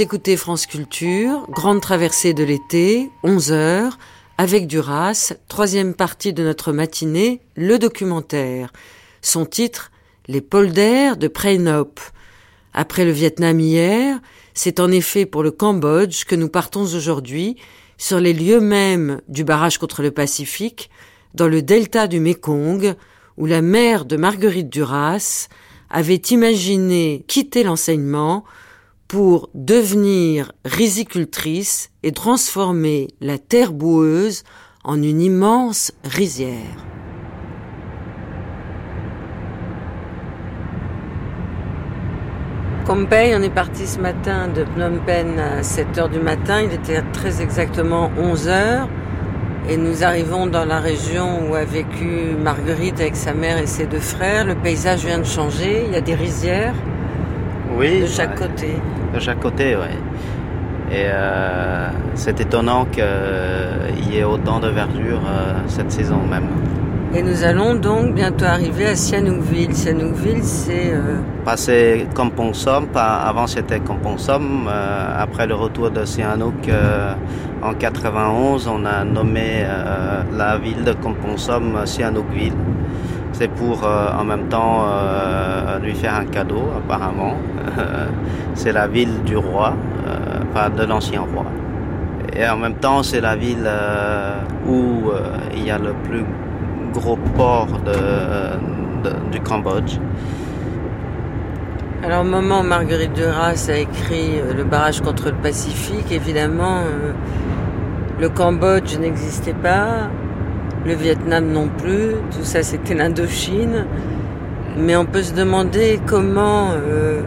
Écoutez France Culture, grande traversée de l'été, 11 heures, avec Duras, troisième partie de notre matinée, le documentaire. Son titre, Les polders de Praenop. Après le Vietnam hier, c'est en effet pour le Cambodge que nous partons aujourd'hui, sur les lieux mêmes du barrage contre le Pacifique, dans le delta du Mekong, où la mère de Marguerite Duras avait imaginé quitter l'enseignement pour devenir rizicultrice et transformer la terre boueuse en une immense rizière. Pompey, on est parti ce matin de Phnom Penh à 7 heures du matin, il était très exactement 11 heures et nous arrivons dans la région où a vécu Marguerite avec sa mère et ses deux frères. Le paysage vient de changer, il y a des rizières oui, de chaque côté. De chaque côté, oui. Et euh, c'est étonnant qu'il y ait autant de verdure euh, cette saison même. Et nous allons donc bientôt arriver à Sihanoukville. Sihanoukville, c'est... Euh... Passé Kampong-Som, avant c'était Kampong-Som. Euh, après le retour de Sihanouk euh, en 91, on a nommé la ville de Kampong-Som Sihanoukville. C'est pour en même temps lui faire un cadeau apparemment. c'est la ville du roi, pas de l'ancien roi. Et en même temps, c'est la ville où il y a le plus gros port de, du Cambodge. Alors au moment où Marguerite Duras a écrit euh, Le barrage contre le Pacifique, évidemment, euh, le Cambodge n'existait pas, le Vietnam non plus, tout ça c'était l'Indochine. Mais on peut se demander comment euh,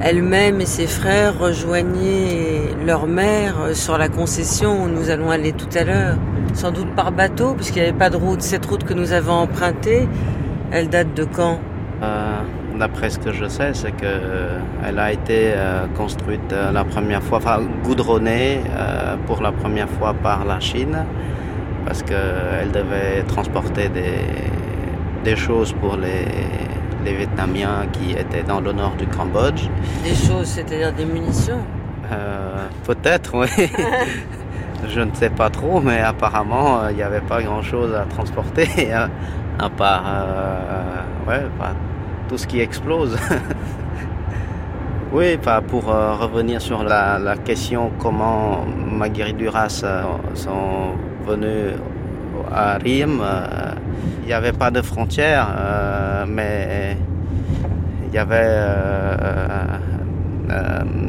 elle-même et ses frères rejoignaient leur mère sur la concession où nous allons aller tout à l'heure sans doute par bateau, puisqu'il n'y avait pas de route. Cette route que nous avons empruntée, elle date de quand? Euh, D'après ce que je sais, c'est euh, a été euh, construite la première fois, enfin goudronnée pour la première fois par la Chine, parce qu'elle devait transporter des, des choses pour les, les Vietnamiens qui étaient dans le nord du Cambodge. Des choses, c'est-à-dire des munitions? Peut-être, oui. Je ne sais pas trop, mais apparemment, euh, il n'y avait pas grand-chose à transporter, hein, à part euh, ouais, tout ce qui explose. oui, pour euh, revenir sur la, question comment Maguire Duras sont venus à Rime, il n'y avait pas de frontières, mais il y avait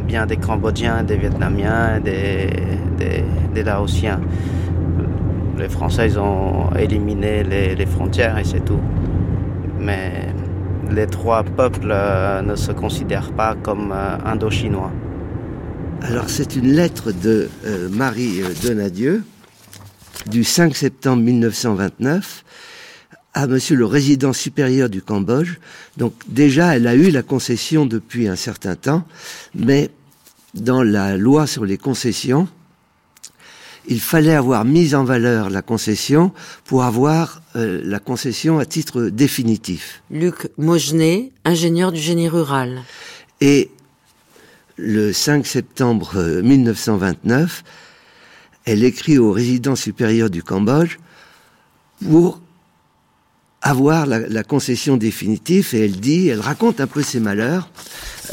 bien des Cambodgiens, des Vietnamiens, des, des, Laotiens. Les Français ils ont éliminé les, frontières et c'est tout. Mais les trois peuples euh, ne se considèrent pas comme euh, indo-chinois. Alors c'est une lettre de euh, Marie Donadieu du 5 septembre 1929 à monsieur le résident supérieur du Cambodge. Donc déjà, elle a eu la concession depuis un certain temps, mais dans la loi sur les concessions, il fallait avoir mis en valeur la concession pour avoir euh, la concession à titre définitif. Luc Mogenet, ingénieur du génie rural. Et le 5 septembre 1929, euh, elle écrit au résident supérieur du Cambodge pour avoir la, concession définitive et elle dit, elle raconte un peu ses malheurs.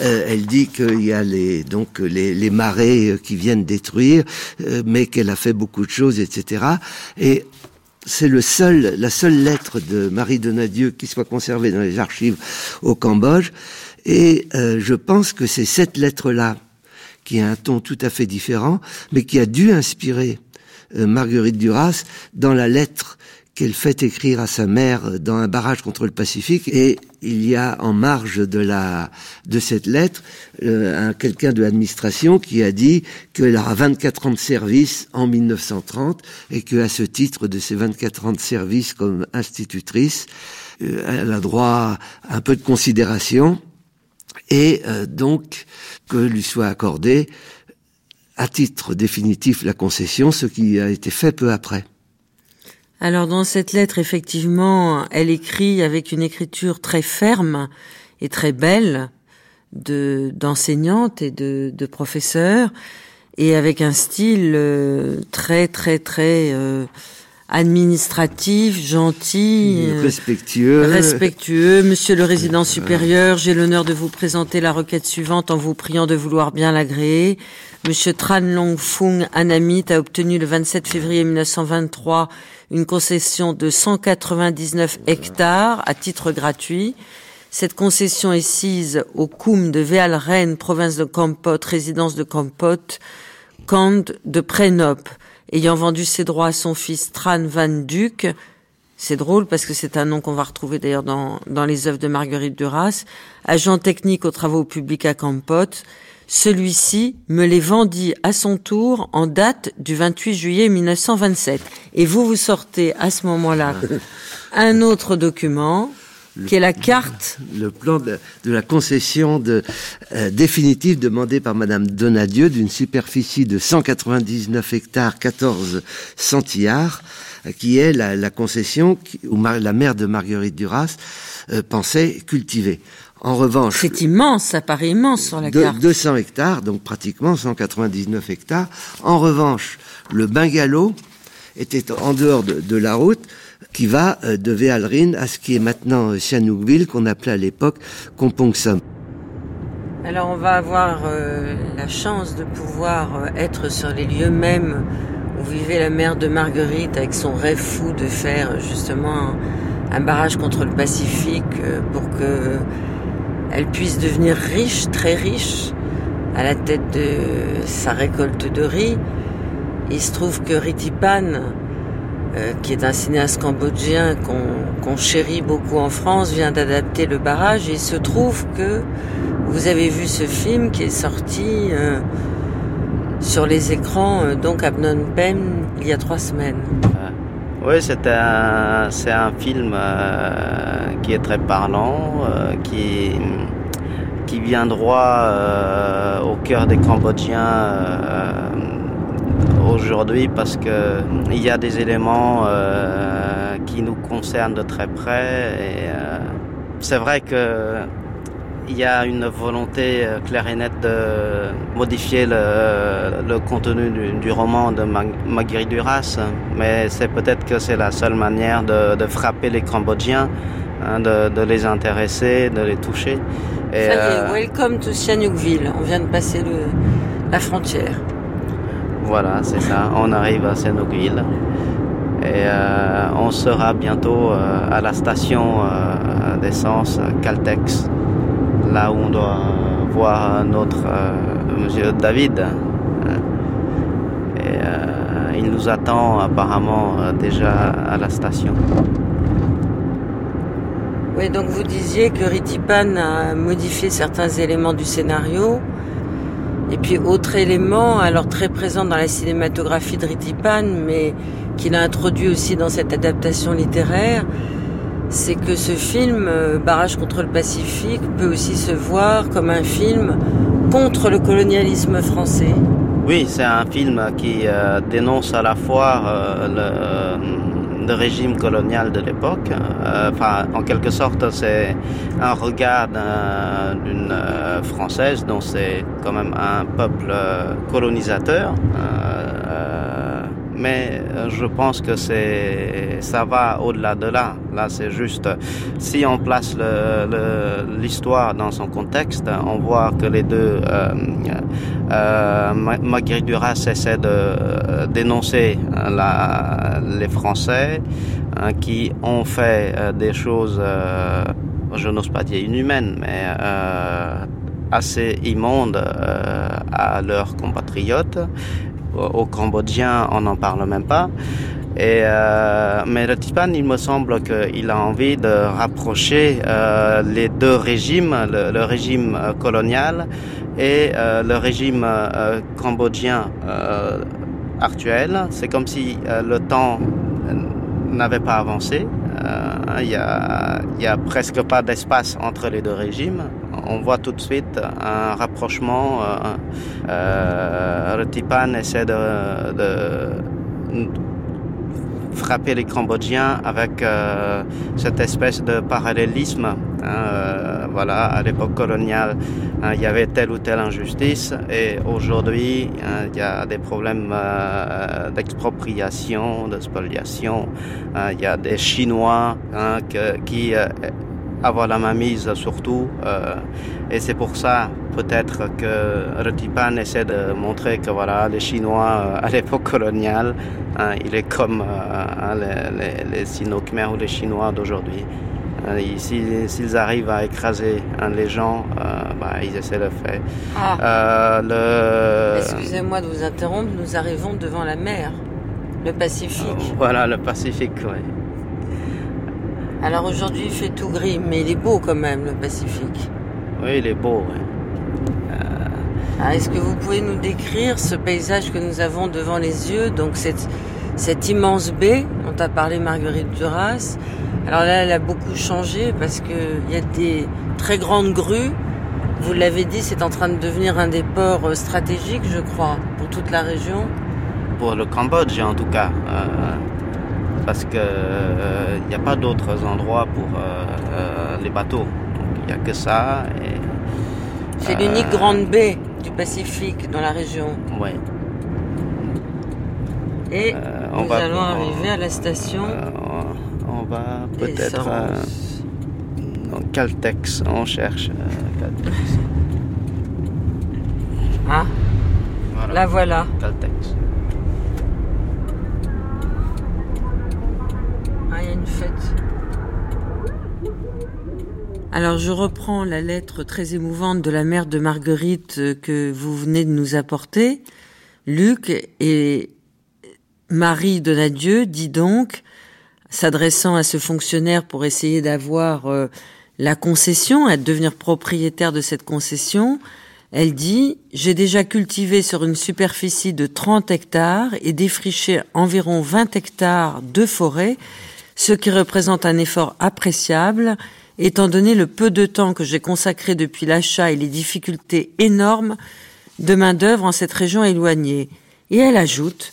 Euh, elle dit qu'il y a les donc les, les marais qui viennent détruire, euh, mais qu'elle a fait beaucoup de choses, etc. Et c'est le seul, la seule lettre de Marie Donadieu qui soit conservée dans les archives au Cambodge. Et euh, je pense que c'est cette lettre-là qui a un ton tout à fait différent, mais qui a dû inspirer Marguerite Duras dans la lettre qu'elle fait écrire à sa mère dans un barrage contre le Pacifique. Et il y a en marge de la de cette lettre euh, quelqu'un de l'administration qui a dit qu'elle aura 24 ans de service en 1930 et que à ce titre de ces 24 ans de service comme institutrice euh, elle a droit à un peu de considération et euh, donc que lui soit accordé à titre définitif la concession, ce qui a été fait peu après. Alors dans cette lettre, effectivement, elle écrit avec une écriture très ferme et très belle. de d'enseignante et de, de professeur, et avec un style très très très administratif, gentil, euh, respectueux. Respectueux. Monsieur le résident supérieur, j'ai l'honneur de vous présenter la requête suivante en vous priant de vouloir bien l'agréer. Monsieur Tran Long Fung Anamit a obtenu le 27 février 1923 une concession de 199 hectares à titre gratuit. Cette concession est sise au Koum de Véalren, province de Kampot, résidence de Kampot, Kand de Prénop ayant vendu ses droits à son fils Tran Van Duc. C'est drôle parce que c'est un nom qu'on va retrouver d'ailleurs dans, dans les œuvres de Marguerite Duras, agent technique aux travaux publics à Campot. Celui-ci me les vendit à son tour en date du 28 juillet 1927. Et vous, vous sortez à ce moment-là un autre document qui est la carte. Le plan de, la concession de, euh, définitive demandée par Madame Donadieu d'une superficie de 199 hectares 14 centillards, euh, qui est la, concession où la mère de Marguerite Duras euh, pensait cultiver. En revanche, c'est immense, ça paraît immense sur la carte. 200 hectares, donc pratiquement 199 hectares. En revanche, le bungalow était en dehors de la route qui va euh, de Véalrine à ce qui est maintenant Sihanoukville, qu'on appelait à l'époque Kompongsom. Alors on va avoir euh, la chance de pouvoir euh, être sur les lieux mêmes où vivait la mère de Marguerite avec son rêve fou de faire justement un, barrage contre le Pacifique pour que elle puisse devenir riche, très riche, à la tête de sa récolte de riz. Il se trouve que Ritipan, euh, qui est un cinéaste cambodgien qu'on chérit beaucoup en France, vient d'adapter le barrage. Et il se trouve que vous avez vu ce film qui est sorti euh, sur les écrans, euh, donc à Phnom Penh, il y a trois semaines. Oui, c'est un, un film qui est très parlant, qui, qui vient droit au cœur des Cambodgiens aujourd'hui parce que il y a des éléments euh, qui nous concernent de très près et euh, c'est vrai que il y a une volonté euh, claire et nette de modifier le, contenu du, roman de Marguerite Duras, mais c'est peut-être que c'est la seule manière de, frapper les Cambodgiens, hein, de, les intéresser, de les toucher. Et, welcome to Sihanoukville. On vient de passer le, la frontière. Voilà, c'est ça. On arrive à Sénoguil. Et euh, on sera bientôt euh, à la station euh, d'essence Caltex, là où on doit voir notre monsieur David. Et il nous attend apparemment déjà à la station. Oui, donc vous disiez que Ritipan a modifié certains éléments du scénario. Et puis autre élément, alors très présent dans la cinématographie de Ritipan, mais qu'il a introduit aussi dans cette adaptation littéraire, c'est que ce film, euh, Barrage contre le Pacifique, peut aussi se voir comme un film contre le colonialisme français. Oui, c'est un film qui euh, dénonce à la fois euh, le le régime colonial de l'époque. Euh, enfin, en quelque sorte, c'est un regard d'une euh, française dont c'est quand même un peuple euh, colonisateur mais euh, je pense que c'est ça va au-delà de là. Là, c'est juste si on place l'histoire dans son contexte, on voit que les deux euh, euh, Duras essaie de euh, dénoncer les Français hein, qui ont fait des choses, je n'ose pas dire inhumaines, mais assez immondes à leurs compatriotes aux Cambodgiens, on n'en parle même pas. Euh, mais le Tipan, il me semble qu'il a envie de rapprocher euh, les deux régimes, le, régime euh, colonial et le régime cambodgien actuel. C'est comme si le temps n'avait pas avancé. Il y, a, y a presque pas d'espace entre les deux régimes on voit tout de suite un rapprochement. Euh, euh, Retipan essaie de, frapper les Cambodgiens avec euh, cette espèce de parallélisme. Hein, voilà, à l'époque coloniale, hein, il y avait telle ou telle injustice et aujourd'hui, hein, il y a des problèmes euh, d'expropriation, de spoliation. Il y a des Chinois qui avoir la mainmise surtout. Euh, et c'est pour ça peut-être que Retipan essaie de montrer que voilà, les Chinois euh, à l'époque coloniale, hein, il est comme euh, les, les, Sino-Khmer ou les Chinois d'aujourd'hui. S'ils arrivent à écraser hein, les gens, bah, ils essaient de le faire. Ah. Le... Excusez-moi de vous interrompre, nous arrivons devant la mer, le Pacifique. voilà, le Pacifique, oui. Alors aujourd'hui, il fait tout gris, mais il est beau quand même, le Pacifique. Oui, il est beau, oui. Euh, ah, est-ce que vous pouvez nous décrire ce paysage que nous avons devant les yeux Donc cette, cette immense baie dont a parlé Marguerite Duras? Alors là, elle a beaucoup changé parce qu'il y a des très grandes grues. Vous l'avez dit, c'est en train de devenir un des ports stratégiques, je crois, pour toute la région. Pour le Cambodge, en tout cas. Euh, parce qu'il n'y euh, a pas d'autres endroits pour euh, euh, les bateaux. Il n'y a que ça. C'est l'unique grande baie du Pacifique dans la région. Oui. Et nous allons arriver à la station. on va peut-être dans Caltex. On cherche Caltex. Ah, la voilà. Caltex. Alors je reprends la lettre très émouvante de la mère de Marguerite euh, que vous venez de nous apporter. Luc et Marie Donadieu dit donc, s'adressant à ce fonctionnaire pour essayer d'avoir euh, la concession, à devenir propriétaire de cette concession, elle dit J'ai déjà cultivé sur une superficie de 30 hectares et défriché environ 20 hectares de forêt, ce qui représente un effort appréciable étant donné le peu de temps que j'ai consacré depuis l'achat et les difficultés énormes de main-d'œuvre en cette région éloignée. Et elle ajoute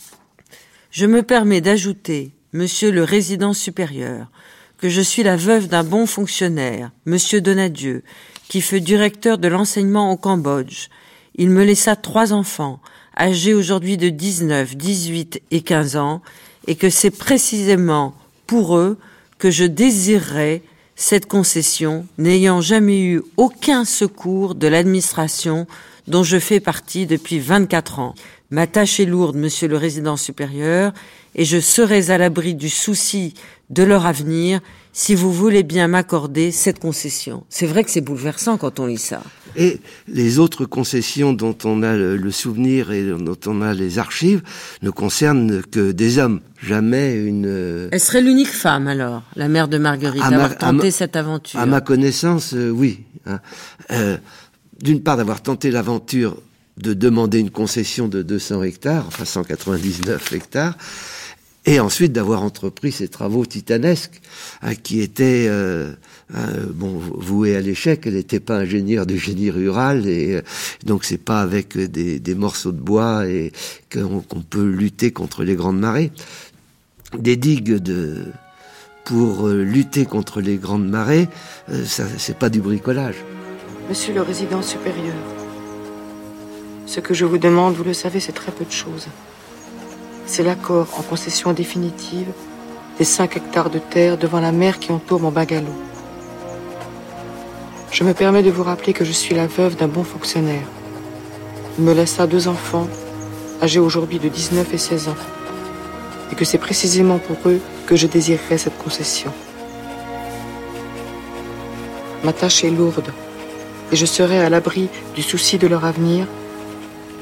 Je me permets d'ajouter, monsieur le résident supérieur, que je suis la veuve d'un bon fonctionnaire, monsieur Donadieu, qui fut directeur de l'enseignement au Cambodge. Il me laissa trois enfants, âgés aujourd'hui de 19, 18 et 15 ans, et que c'est précisément pour eux que je désirerais cette concession, n'ayant jamais eu aucun secours de l'administration dont je fais partie depuis 24 ans. Ma tâche est lourde, monsieur le résident supérieur, et je serai à l'abri du souci de leur avenir si vous voulez bien m'accorder cette concession. C'est vrai que c'est bouleversant quand on lit ça. Et les autres concessions dont on a le, souvenir et dont on a les archives ne concernent que des hommes, jamais une... Euh, Elle serait l'unique femme alors, la mère de Marguerite, à d'avoir tenté cette aventure. À ma connaissance, euh, oui. Hein. Euh, d'une part, d'avoir tenté l'aventure de demander une concession de 200 hectares, enfin 199 hectares, et ensuite d'avoir entrepris ces travaux titanesques hein, qui étaient euh, euh, bon voués à l'échec. Elle n'était pas ingénieure du génie rural et euh, donc c'est pas avec des, morceaux de bois qu'on peut lutter contre les grandes marées. Des digues pour lutter contre les grandes marées, ça c'est pas du bricolage. Monsieur le résident supérieur, ce que je vous demande, vous le savez, c'est très peu de choses c'est l'accord en concession définitive des 5 hectares de terre devant la mer qui entoure mon bungalow. Je me permets de vous rappeler que je suis la veuve d'un bon fonctionnaire. Il me laissa deux enfants, âgés aujourd'hui de 19 et 16 ans, et que c'est précisément pour eux que je désirerais cette concession. Ma tâche est lourde, et je serai à l'abri du souci de leur avenir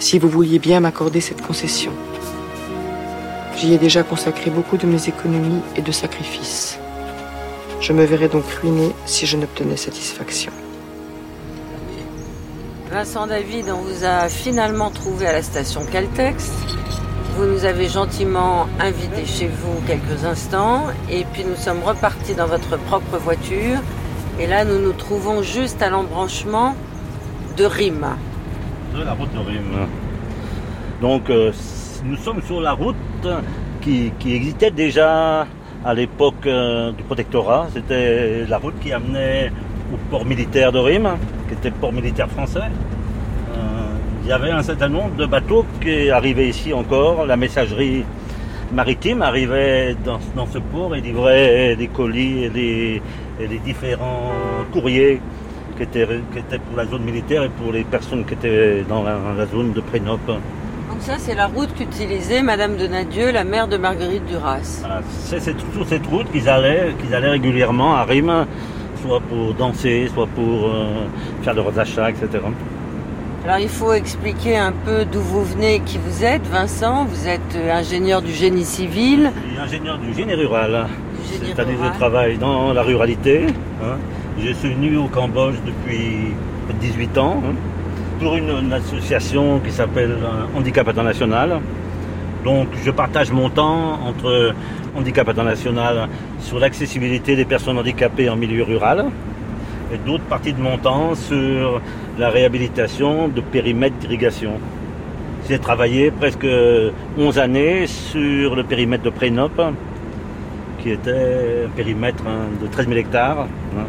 si vous vouliez bien m'accorder cette concession. J'y ai déjà consacré beaucoup de mes économies et de sacrifices. Je me verrais donc ruiné si je n'obtenais satisfaction. Vincent David, on vous a finalement trouvé à la station Caltex. Vous nous avez gentiment invités chez vous quelques instants et puis nous sommes repartis dans votre propre voiture. Et là, nous nous trouvons juste à l'embranchement de Rime. De la route de Rime. Donc, euh, nous sommes sur la route qui, existait déjà à l'époque euh, du protectorat. C'était la route qui amenait au port militaire de Rime, qui était port militaire français. Euh, il y avait un certain nombre de bateaux qui arrivaient ici encore. La messagerie maritime arrivait dans, ce port et livrait des colis et des, différents courriers qui étaient, pour la zone militaire et pour les personnes qui étaient dans la, zone de Prénope. Donc ça, c'est la route qu'utilisait Madame de Nadieu, la mère de Marguerite Duras. c'est sur cette route qu'ils allaient, qu'ils allaient régulièrement à Rime, soit pour danser, soit pour euh, faire leurs achats, etc. Alors il faut expliquer un peu d'où vous venez, qui vous êtes, Vincent. Vous êtes euh, ingénieur du génie civil. Je suis ingénieur du génie rural. C'est-à-dire que je travaille dans la ruralité. Hein. Je suis venu au Cambodge depuis 18 ans hein, pour une, association qui s'appelle euh, Handicap International. Donc je partage mon temps entre Handicap International sur l'accessibilité des personnes handicapées en milieu rural et d'autres parties de mon temps sur la réhabilitation de périmètres d'irrigation. J'ai travaillé presque 11 années sur le périmètre de Prénope, qui était un périmètre hein, de 13 000 hectares, hein,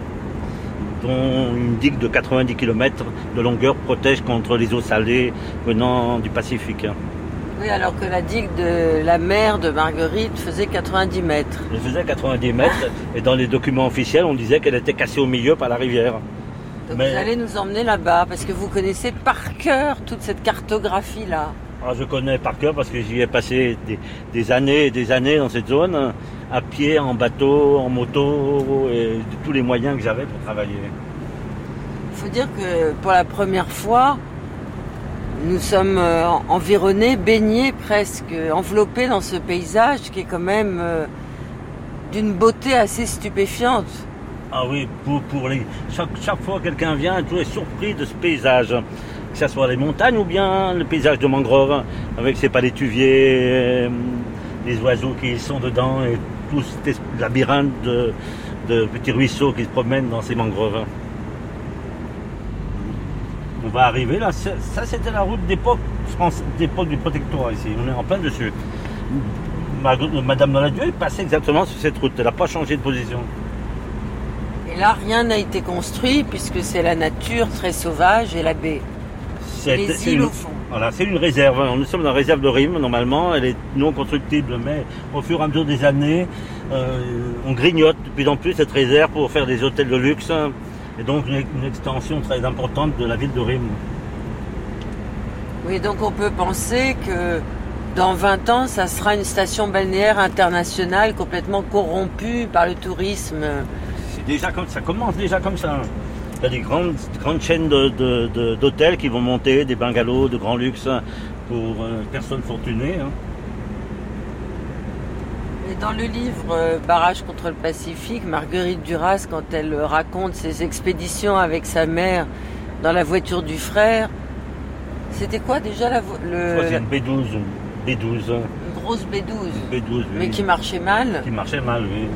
dont une digue de 90 km de longueur protège contre les eaux salées venant du Pacifique. Oui, alors que la digue de la mer de Marguerite faisait 90 mètres. Elle faisait 90 mètres, et dans les documents officiels, on disait qu'elle était cassée au milieu par la rivière. Donc vous allez nous emmener là-bas, parce que vous connaissez par cœur toute cette cartographie-là. Ah, je connais par cœur parce que j'y ai passé des, années et des années dans cette zone, à pied, en bateau, en moto, et tous les moyens que j'avais pour travailler. Il faut dire que pour la première fois, nous sommes euh, environnés, baignés presque, enveloppés dans ce paysage qui est quand même euh, d'une beauté assez stupéfiante. Ah oui, pour, pour les... chaque, chaque fois que quelqu'un vient, tout est surpris de ce paysage. Que ce soit les montagnes ou bien le paysage de mangrove, avec ses palétuviers, euh, les oiseaux qui sont dedans et tout ce labyrinthe de, petits ruisseaux qui se promènent dans ces mangroves. On va arriver là, ça c'était la route d'époque d'époque du protectorat ici, on est en plein dessus. Madame Donadieu est passée exactement sur cette route, elle n'a pas changé de position. Et là, rien n'a été construit puisque c'est la nature très sauvage et la baie. Les îles au fond. Voilà, c'est une réserve. Nous sommes dans la réserve de Rime, normalement. Elle est non constructible, mais au fur et à mesure des années, euh, on grignote de plus en plus cette réserve pour faire des hôtels de luxe et donc une, extension très importante de la ville de Rime. Oui, donc on peut penser que dans 20 ans, ça sera une station balnéaire internationale complètement corrompue par le tourisme déjà comme ça commence déjà comme ça. Il y a des grandes, grandes chaînes d'hôtels qui vont monter, des bungalows de grand luxe pour euh, personnes fortunées. Hein. Et dans le livre euh, Barrage contre le Pacifique, Marguerite Duras, quand elle raconte ses expéditions avec sa mère dans la voiture du frère, c'était quoi déjà la le... une B12 B12. Une grosse B12. B12 Mais qui marchait mal. Qui marchait mal, oui.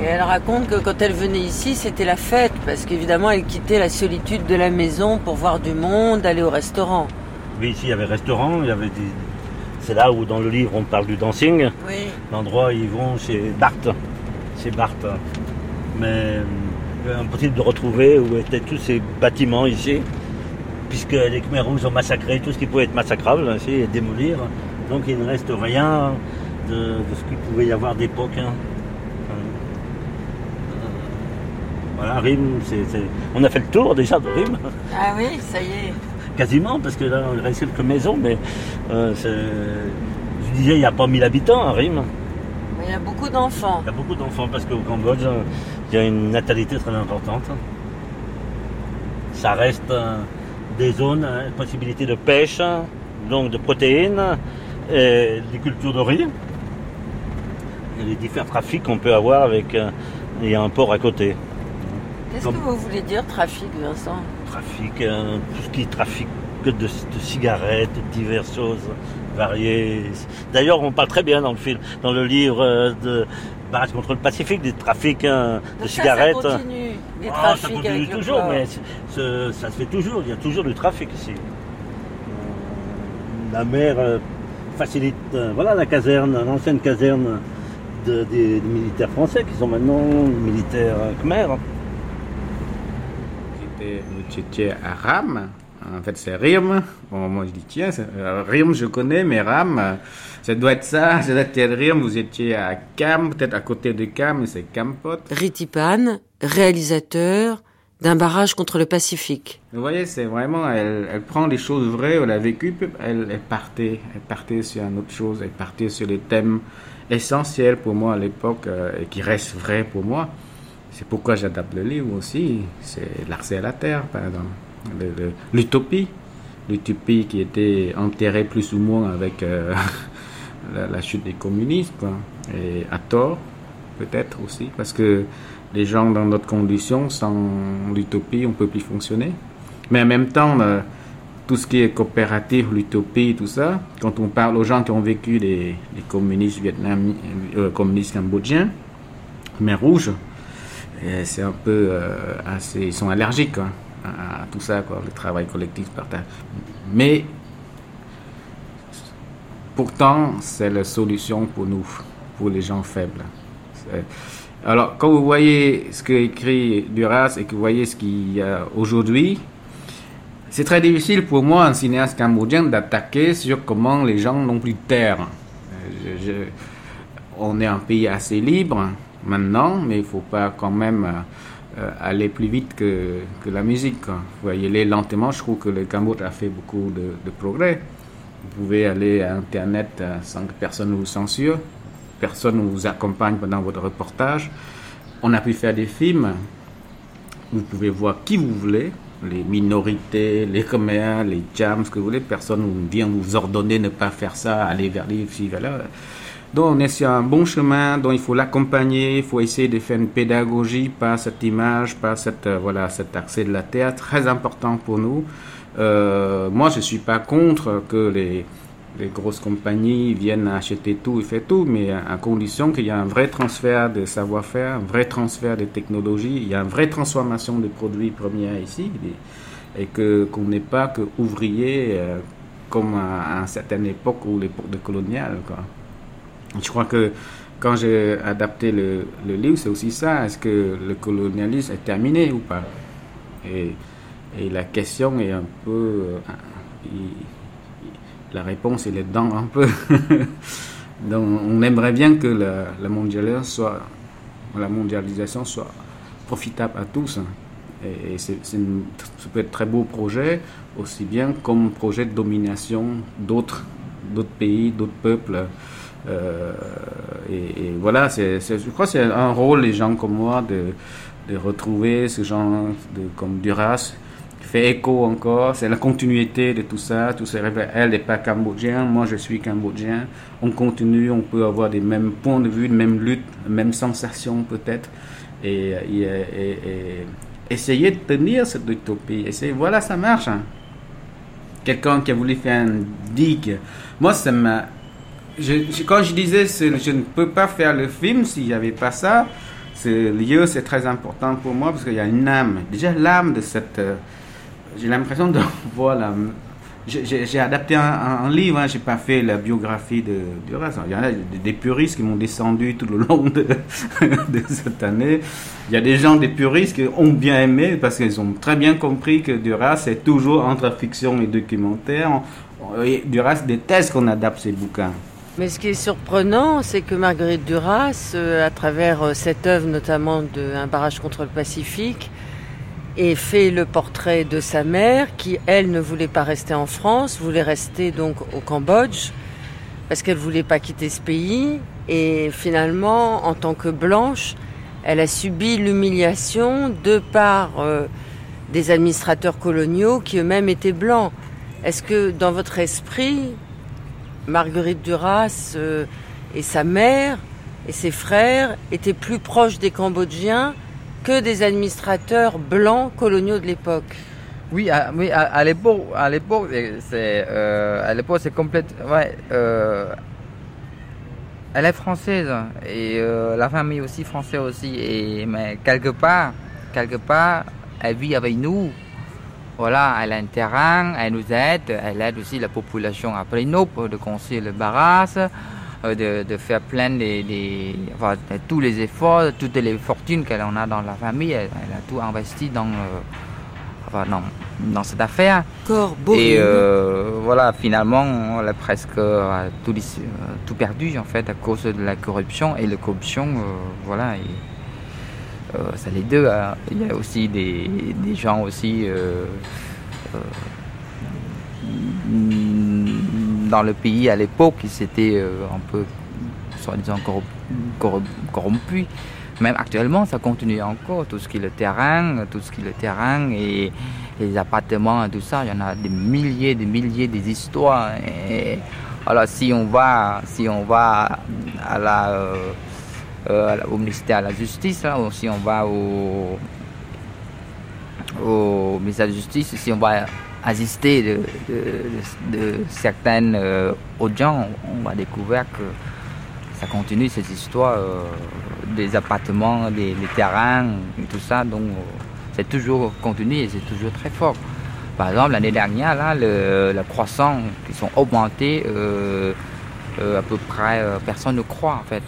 Et elle raconte que quand elle venait ici, c'était la fête, parce qu'évidemment, elle quittait la solitude de la maison pour voir du monde, aller au restaurant. Oui, ici, il y avait restaurant, il y avait des... C'est là où, dans le livre, on parle du dancing. Oui. L'endroit, ils vont chez Barthes. C'est Barthes. Mais euh, impossible de retrouver où étaient tous ces bâtiments ici, puisque les Khmer Rouges ont massacré tout ce qui pouvait être massacrable ici et démolir. Donc il ne reste rien de, ce qu'il pouvait y avoir d'époque. Hein. Voilà, Rime, on a fait le tour déjà de Rime. Ah oui, ça y est. Quasiment, parce que là, il reste quelques maisons, mais euh, je disais, il n'y a pas 1000 habitants à Rime. Mais il y a beaucoup d'enfants. Il y a beaucoup d'enfants, parce qu'au Cambodge, il y a une natalité très importante. Ça reste euh, des zones, hein, possibilité de pêche, donc de protéines, et des cultures de riz. Et les différents trafics qu'on peut avoir avec. Euh, il y a un port à côté. Qu'est-ce que vous voulez dire trafic, Vincent? Trafic, euh, tout ce qui est trafic de, de cigarettes, diverses choses variées. D'ailleurs, on parle très bien dans le film, dans le livre euh, de Barrage contre le Pacifique, des trafics hein, de cigarettes. Ça continue, des ah, ça continue toujours, mais ça se fait toujours. Il y a toujours du trafic ici. Euh, la mer facilite. voilà la caserne, l'ancienne caserne des, militaires français qui sont maintenant militaires khmer. Étiez à Ram. En fait, c'est Rim. Bon, moi, je dis, tiens, euh, Rim, je connais, mais Ram, ça doit être ça. Ça doit être Rim. Vous étiez à Cam, peut-être à côté de Cam, c'est Campot. Ritipan, réalisateur d'un barrage contre le Pacifique. Vous voyez, c'est vraiment, elle, elle, prend des choses vraies, elle a vécu, elle, elle partait, elle partait sur une autre chose, elle partait sur les thèmes essentiels pour moi à l'époque euh, et qui restent vrais pour moi. C'est pourquoi j'adapte le livre aussi. C'est L'accès à la terre, par exemple. L'utopie. L'utopie qui était enterrée plus ou moins avec euh, la, chute des communistes. Et à tort, peut-être aussi, parce que les gens dans notre condition, sans l'utopie, on peut plus fonctionner. Mais en même temps, euh, tout ce qui est coopératif, l'utopie, tout ça, quand on parle aux gens qui ont vécu les, communistes vietnamiens, euh, communistes cambodgiens, mais rouges, c'est un peu assez, ils sont allergiques. Quoi à, tout ça, quoi, le travail collectif, partage. Mais pourtant, c'est la solution pour nous, pour les gens faibles. Alors, quand vous voyez ce que écrit Duras et que vous voyez ce qu'il y a aujourd'hui, c'est très difficile pour moi, un cinéaste cambodgien, d'attaquer sur comment les gens n'ont plus de terre. on est un pays assez libre maintenant, mais il ne faut pas quand même euh, aller plus vite que, la musique. Vous voyez, aller lentement. Je trouve que le Cambodge a fait beaucoup de, progrès. Vous pouvez aller à Internet sans que personne vous censure, personne ne vous accompagne pendant votre reportage. On a pu faire des films. Vous pouvez voir qui vous voulez, les minorités, les Khmers, les Jams, ce que vous voulez. Personne ne vient vous ordonner de ne pas faire ça, aller vers les filles, là. Donc on est sur un bon chemin, dont il faut l'accompagner, il faut essayer de faire une pédagogie par cette image, par cette, euh, voilà, cet accès de la terre, très important pour nous. Euh, moi, je ne suis pas contre que les, grosses compagnies viennent acheter tout et faire tout, mais à, condition qu'il y ait un vrai transfert de savoir-faire, un vrai transfert de technologie, il y a une vraie transformation des produits premiers ici, et, que qu'on n'est pas que ouvrier euh, comme à, une certaine époque ou l'époque de coloniale. Je crois que quand j'ai adapté le, livre, c'est aussi ça. Est-ce que le colonialisme est terminé ou pas? Et, la question est un peu... Euh, la réponse, elle est dedans un peu. Donc, on aimerait bien que la, mondialisation soit, profitable à tous. Hein. Et, et c'est, ça peut être très beau projet, aussi bien comme projet de domination d'autres pays, d'autres peuples. Euh, et, voilà, c'est, je crois que c'est un rôle, les gens comme moi, de, de retrouver ce genre de, comme Duras, qui fait écho encore. C'est la continuité de tout ça. Tout ça, elle n'est pas cambodgienne, moi je suis cambodgien. On continue, on peut avoir des mêmes points de vue, les mêmes luttes, les mêmes sensations peut-être. Et, et, essayer de tenir cette utopie. Essayer, voilà, ça marche. Hein. Quelqu'un qui a voulu faire un digue. Moi, ça m'a quand je disais je ne peux pas faire le film s'il n'y avait pas ça, ce lieu c'est très important pour moi parce qu'il y a une âme. Déjà l'âme de cette... Euh, j'ai l'impression de voir la... J'ai adapté un, livre, hein, j'ai pas fait la biographie de Duras. Il y en a des puristes qui m'ont descendu tout le long de, cette année. Il y a des gens, des puristes qui ont bien aimé parce qu'ils ont très bien compris que Duras c'est toujours entre fiction et documentaire. Duras déteste qu'on adapte ses bouquins. Mais ce qui est surprenant, c'est que Marguerite Duras, euh, à travers euh, cette œuvre notamment de Un barrage contre le Pacifique, ait fait le portrait de sa mère qui, elle, ne voulait pas rester en France, voulait rester donc au Cambodge, parce qu'elle voulait pas quitter ce pays. Et finalement, en tant que blanche, elle a subi l'humiliation de par euh, des administrateurs coloniaux qui eux-mêmes étaient blancs. Est-ce que dans votre esprit, Marguerite Duras euh, et sa mère et ses frères étaient plus proches des Cambodgiens que des administrateurs blancs coloniaux de l'époque. Oui, à, oui, à, l'époque, à l'époque, c'est, euh, à l'époque, c'est complète. Ouais, euh, elle est française et la famille aussi française aussi. Et mais quelque part, quelque part, elle vit avec nous. Voilà, elle a un terrain, elle nous aide, elle aide aussi la population nous pour de construire le barrage, euh, de, de faire plein de, enfin, tous les efforts, toutes les fortunes qu'elle en a dans la famille, elle, a tout investi dans, euh, dans, cette affaire. Corps Et euh, voilà, finalement, on a presque tout, tout, perdu en fait à cause de la corruption. Et la corruption, voilà, ça les deux. Hein. Il y a aussi des, des gens aussi dans le pays à l'époque qui s'étaient un peu, soi-disant, corrompus. Même actuellement, ça continue encore, tout ce qui est le terrain, tout ce qui est le terrain et les appartements, tout ça, il y en a des milliers, des milliers d'histoires. alors si on va, si on va à la, euh, euh, au ministère de la Justice, ou si on va au, au ministère de la Justice, si on va assister de, de, certaines euh, audiences, on va découvrir que ça continue ces histoires des appartements, des, terrains, et tout ça. Donc c'est toujours continu et c'est toujours très fort. Par exemple, l'année dernière, là, le, la croissance qui sont augmentés, euh, euh, à peu près, euh, personne ne croit en fait.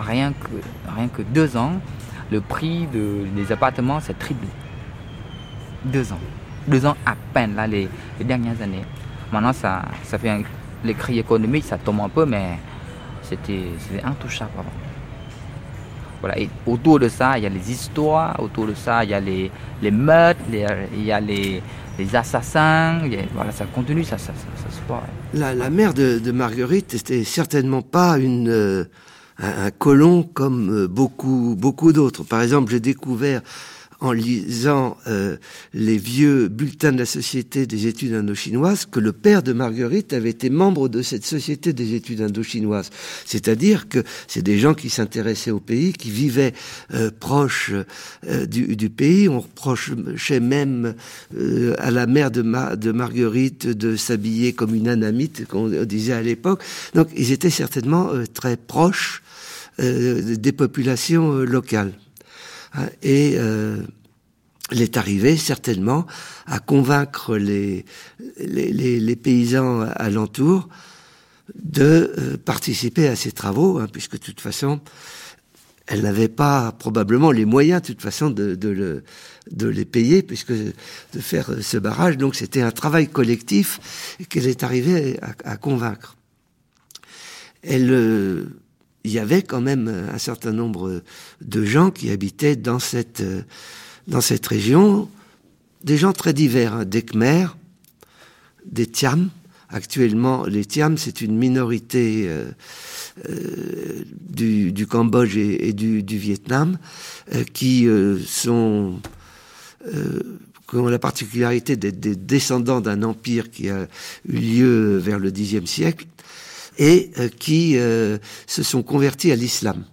Rien, que, rien que deux ans, le prix des appartements s'est triplé. Deux ans. Deux ans à peine, là, les, dernières années. Maintenant, ça, ça fait les cris économiques, ça tombe un peu, mais c'était intouchable avant. Voilà. Et autour de ça, il y a les histoires, autour de ça, il y a les, les meurtres, il y a les, les assassins. voilà, ça continue, ça, ça, ça, se voit. La, la, mère de, de Marguerite n'était certainement pas une, euh, un, un, colon comme euh, beaucoup, beaucoup d'autres. Par exemple, j'ai découvert en lisant euh, les vieux bulletins de la Société des études indochinoises que le père de Marguerite avait été membre de cette Société des études indochinoises. C'est-à-dire que c'est des gens qui s'intéressaient au pays, qui vivaient euh, proches euh, du, du, pays. On reprochait même à la mère de, de Marguerite de s'habiller comme une anamite, qu'on disait à l'époque. Donc ils étaient certainement très proches des populations locales. Hein, et euh, elle est arrivée certainement à convaincre les, les, les, paysans alentours de euh, participer à ces travaux, hein, puisque de toute façon, elle n'avait pas probablement les moyens de toute façon de, de, le, de les payer, puisque de faire ce barrage. Donc c'était un travail collectif qu'elle est arrivée à, à convaincre. Elle euh, il y avait quand même un certain nombre de gens qui habitaient dans cette, cette région, des gens très divers, hein, des Khmers, des Tiam. Actuellement, les Tiam, c'est une minorité euh, euh, du, Cambodge et, du, Vietnam euh, qui qui ont la particularité d'être des descendants d'un empire qui a eu lieu vers le Xe siècle et euh, qui euh, se sont convertis à l'islam.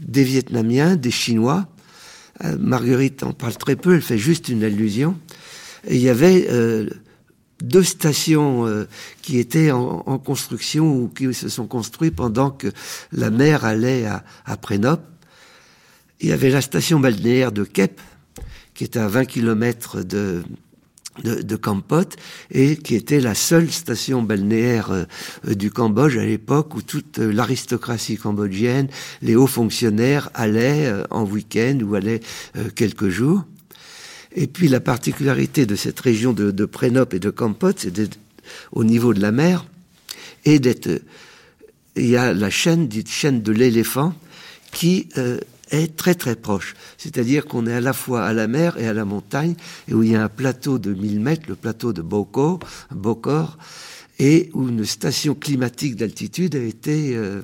Des Vietnamiens, des Chinois. Euh, Marguerite en parle très peu, elle fait juste une allusion. il y avait deux stations qui étaient en, construction ou qui se sont construites pendant que la mer allait à, à Prénop. Il y avait la station balnéaire de Kep, qui est à 20 km de, de, de Kampot et qui était la seule station balnéaire euh, du Cambodge à l'époque où toute euh, l'aristocratie cambodgienne, les hauts fonctionnaires allaient euh, en week-end ou allaient quelques jours. Et puis la particularité de cette région de, de Prénop et de Kampot, c'est au niveau de la mer et d'être il y a la chaîne dite chaîne de l'éléphant qui est très très proche. C'est-à-dire qu'on est à la fois à la mer et à la montagne, et où il y a un plateau de 1000 mètres, le plateau de Bokor, Bokor et où une station climatique d'altitude a été, euh,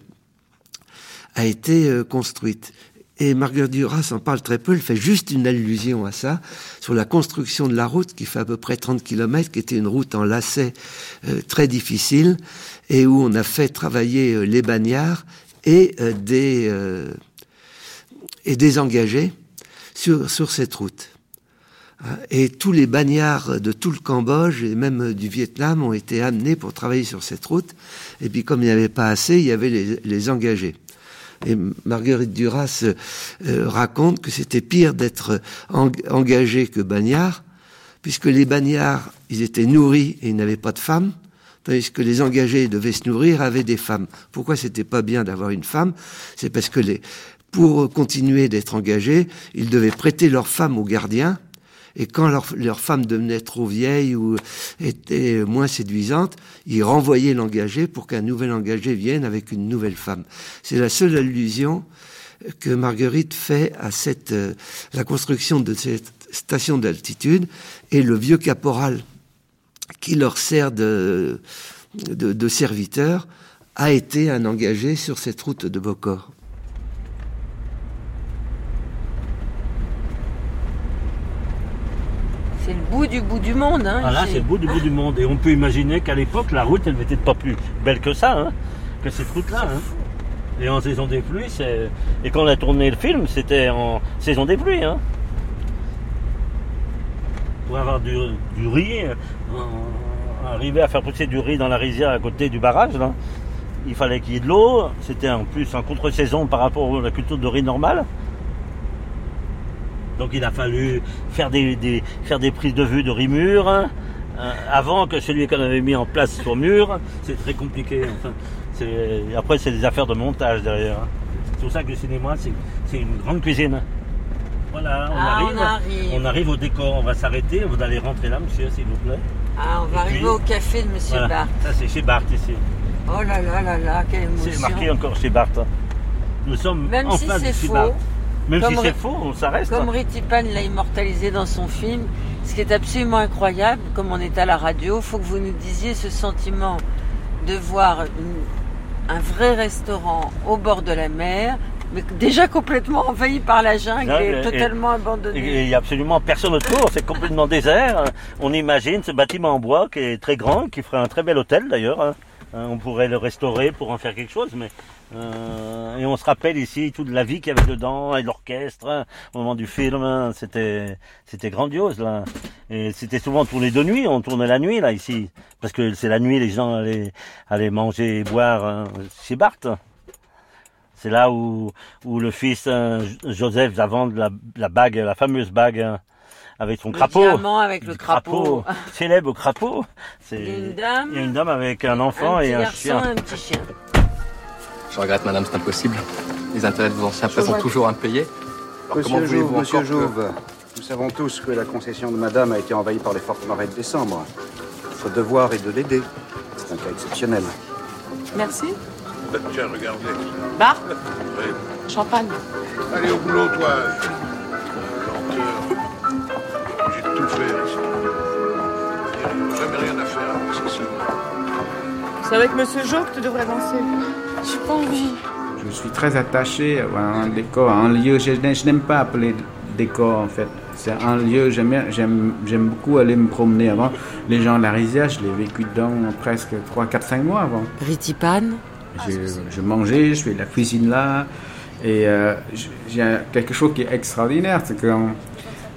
a été euh, construite. Et Marguerite Duras en parle très peu, elle fait juste une allusion à ça, sur la construction de la route qui fait à peu près 30 km, qui était une route en lacet euh, très difficile, et où on a fait travailler les bagnards et des et désengagés sur, sur cette route. Et tous les bagnards de tout le Cambodge et même du Vietnam ont été amenés pour travailler sur cette route. Et puis comme il n'y avait pas assez, il y avait les, les engagés. Et Marguerite Duras euh, raconte que c'était pire d'être engagé que bagnard, puisque les bagnards, ils étaient nourris et ils n'avaient pas de femmes, tandis que les engagés devaient se nourrir avaient des femmes. Pourquoi c'était pas bien d'avoir une femme? C'est parce que les, pour continuer d'être engagés, ils devaient prêter leurs femmes aux gardiens, Et quand leur, leur femme devenait trop vieille ou était moins séduisante, ils renvoyaient l'engagé pour qu'un nouvel engagé vienne avec une nouvelle femme. C'est la seule allusion que Marguerite fait à cette, euh, la construction de cette station d'altitude et le vieux caporal qui leur sert de, de, de serviteur a été un engagé sur cette route de Bocor. C'est le bout du bout du monde. Hein, Ah là, c'est le bout du bout du monde. Et on peut imaginer qu'à l'époque, la route, elle n'était pas plus belle que ça, hein, que cette route-là. hein. Et en saison des pluies, c'est... Et quand on a tourné le film, c'était en saison des pluies. Hein. Pour avoir du, du riz, euh, arriver à faire pousser du riz dans la rizière à côté du barrage, là, il fallait qu'il y ait de l'eau. C'était en plus en contre-saison par rapport à la culture de riz normale. Donc il a fallu faire des, des- faire des prises de vue de riz mûr hein, euh, avant que celui qu'on avait mis en place soit mûr. C'est très compliqué. Enfin, c'est- après, c'est des affaires de montage derrière. hein. C'est pour ça que le cinéma, c'est c'est une grande cuisine. Voilà, on, Ah, arrive, on arrive. on arrive au décor. On va s'arrêter. Vous allez rentrer là, monsieur, s'il vous plaît. Ah, on va Et arriver puis- au café de Monsieur Voilà. Barthes. Ça, c'est chez Barthes ici. Oh là là là là, quelle C'est émotion. marqué encore chez Barthes. hein. Nous sommes Même en si face de c'est chez faux, Barthes. Même comme si c'est faux, ça reste. Comme. Ritipan l'a immortalisé dans son film, ce qui est absolument incroyable, comme on est à la radio, il faut que vous nous disiez ce sentiment de voir une- un vrai restaurant au bord de la mer, mais déjà complètement envahi par la jungle et et- totalement abandonné. Il n'y a absolument personne autour, c'est complètement désert. On imagine ce bâtiment en bois qui est très grand, qui ferait un très bel hôtel d'ailleurs. hein. Hein, On pourrait le restaurer pour en faire quelque chose, mais euh, et on se rappelle ici toute la vie qu'il y avait dedans et l'orchestre hein, au moment du film. hein. C'était c'était grandiose là. Et c'était souvent tourné de nuit. On tournait la nuit là ici parce que c'est la nuit les gens allaient allaient manger et boire hein, chez Barthes. C'est là où, où le fils euh, Joseph va vendre la, la bague, la fameuse bague hein, avec son Le crapaud. diamant avec le Du crapaud. Célèbre crapaud. C'est une dame, il y a une dame avec un enfant un et un chien. un petit chien. Je regrette, madame, c'est impossible. Les intérêts de vos anciens prêts sont toujours impayés. Alors Monsieur Jouve, Monsieur encore que- Jouve, nous savons tous que la concession de madame a été envahie par les fortes marées de décembre. Notre devoir est de l'aider. C'est un cas exceptionnel. Merci. Tiens, regardez. Bart Oui. Champagne. Allez au boulot, toi. Lenteur. J'ai tout fait ici. Il n'y a jamais rien à faire avec ça. C'est avec Monsieur Jo que tu devrais danser. J'ai pas envie. Je suis très attaché à un décor, à un lieu. Je, n'ai- je n'aime pas appeler décor en fait. C'est un lieu, j'aime, beaucoup aller me promener avant. Les gens de la rizière, je l'ai vécu dedans presque 3, 4, 5 mois avant. Ritipan, Je, je mangeais, je fais de la cuisine là. Et euh, j'ai quelque chose qui est extraordinaire, c'est quand,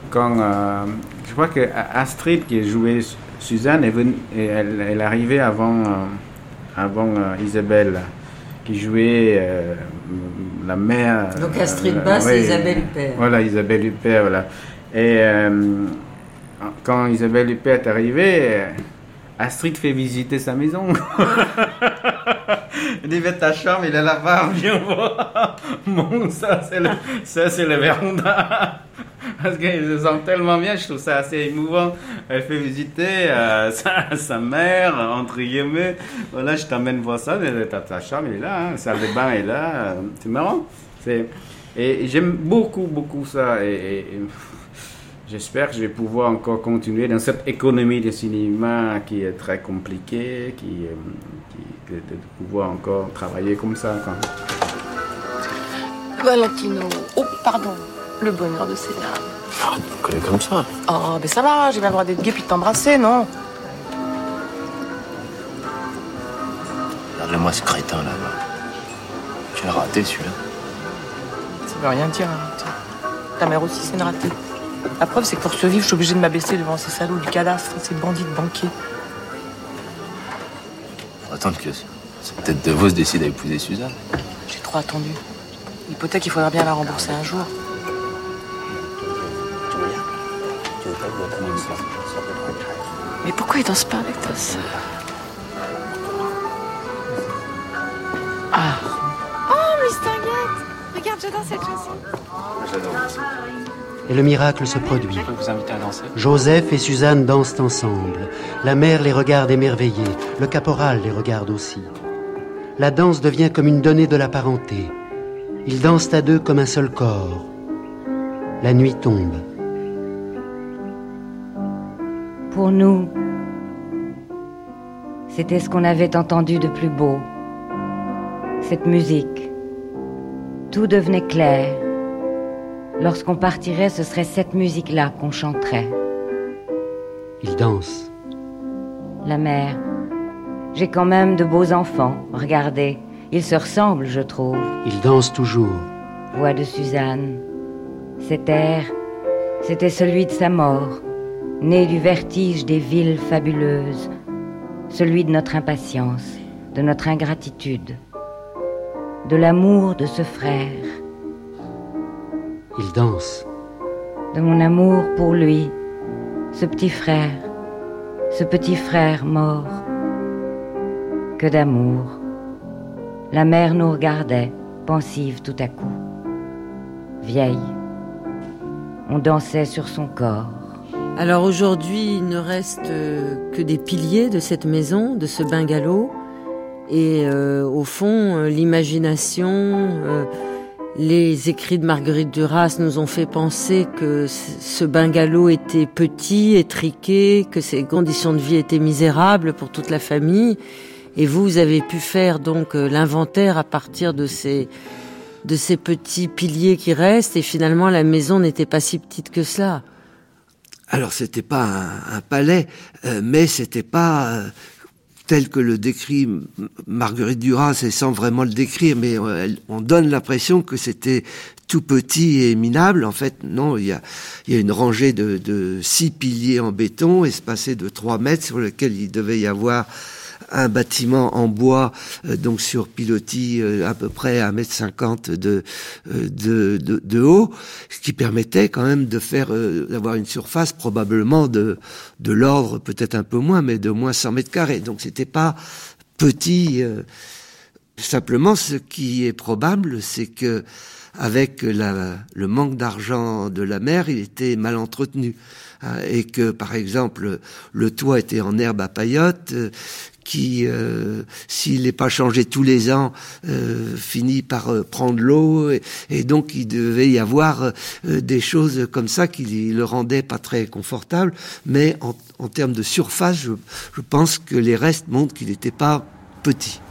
quand, euh, je crois que Astrid qui jouait Su- Suzanne, est venue, elle, elle arrivait avant, euh, avant Isabelle, qui jouait euh, la mère. Donc Astrid Bass et Isabelle Huppert. Voilà, Isabelle Huppert, voilà. Et euh, quand Isabelle Huppert est arrivée, euh, Astrid fait visiter sa maison. Elle dit, ta chambre, il est là-bas, viens voir. Bon, ça, c'est le, ça, c'est le véranda. Parce qu'ils se sentent tellement bien, je trouve ça assez émouvant. Elle fait visiter euh, sa, mère, entre guillemets. Voilà, je t'emmène voir ça. Ta, ta chambre est là, hein, salle de bain est là. euh, C'est marrant. Et j'aime beaucoup, beaucoup ça. Et, j'espère que je vais pouvoir encore continuer dans cette économie de cinéma qui est très compliquée, qui, euh, de, pouvoir encore travailler comme ça. Valentino. Oh, pardon. Le bonheur de ces dames. On connaît comme ça. Oh, mais ça va, j'ai bien le droit d'être gay puis de t'embrasser, non? Regarde-le-moi ce crétin là-bas. Tu l'as raté celui-là. Ça veut rien dire, Valentino. Ta mère aussi, c'est une ratée. La preuve, c'est que pour survivre, je suis obligée de m'abaisser devant ces salauds du cadastre, ces bandits de banquiers. Faut attendre que cette tête de veau se décide à épouser Suzanne. J'ai trop attendu. L'hypothèque, il faudra bien la rembourser un jour. Mais pourquoi il danse pas avec ta sœur Ah, Oh, Miss Tinguette Regarde, j'adore cette chanson. J'adore. et le miracle se produit. Je peux vous inviter à danser Joseph et Suzanne dansent ensemble. La mère les regarde émerveillée. Le caporal les regarde aussi. La danse devient comme une donnée de la parenté. Ils dansent à deux comme un seul corps. La nuit tombe. Pour nous, c'était ce qu'on avait entendu de plus beau. Cette musique. Tout devenait clair. Lorsqu'on partirait, ce serait cette musique-là qu'on chanterait. Ils dansent. La mère. J'ai quand même de beaux enfants. Regardez, ils se ressemblent, je trouve. Ils dansent toujours. Voix de Suzanne. Cet air, c'était celui de sa mort, né du vertige des villes fabuleuses, celui de notre impatience, de notre ingratitude, de l'amour de ce frère, Ils dansent. de mon amour pour lui, ce petit frère, ce petit frère mort. Que d'amour. La mère nous regardait, pensive tout à coup. Vieille. On dansait sur son corps. Alors aujourd'hui, il ne reste euh, que des piliers de cette maison, de ce bungalow. Et euh, au fond, euh, l'imagination, euh, les écrits de Marguerite Duras nous ont fait penser que ce bungalow était petit, étriqué, que ses conditions de vie étaient misérables pour toute la famille. Et vous, vous avez pu faire donc l'inventaire à partir de ces petits piliers qui restent. Et finalement, la maison n'était pas si petite que cela. Alors c'était pas un, un palais, euh, mais c'était pas euh, tel que le décrit Marguerite Duras, et sans vraiment le décrire, mais euh, elle- on donne l'impression que c'était tout petit et minable. En fait, non, il y a, y a une rangée de, de six piliers en béton, espacés de 3 mètres, sur lequel il devait y avoir un bâtiment en bois, euh, donc sur pilotis euh, à peu près à 1m50 de, euh, de, de, de haut, ce qui permettait quand même de faire, d'avoir une surface probablement de, de l'ordre, peut-être un peu moins, mais de moins 100 mètres carrés. Donc c'était pas petit. Simplement, ce qui est probable, c'est que avec la, le manque d'argent de la mère, il était mal entretenu. Hein, Et que, par exemple, le toit était en herbe à paillotes, qui, euh, s'il n'est pas changé tous les ans, euh, finit par euh, prendre l'eau. Et, donc, il devait y avoir des choses comme ça qui le rendaient pas très confortable. Mais en, termes de surface, je, je pense que les restes montrent qu'il n'était pas petit.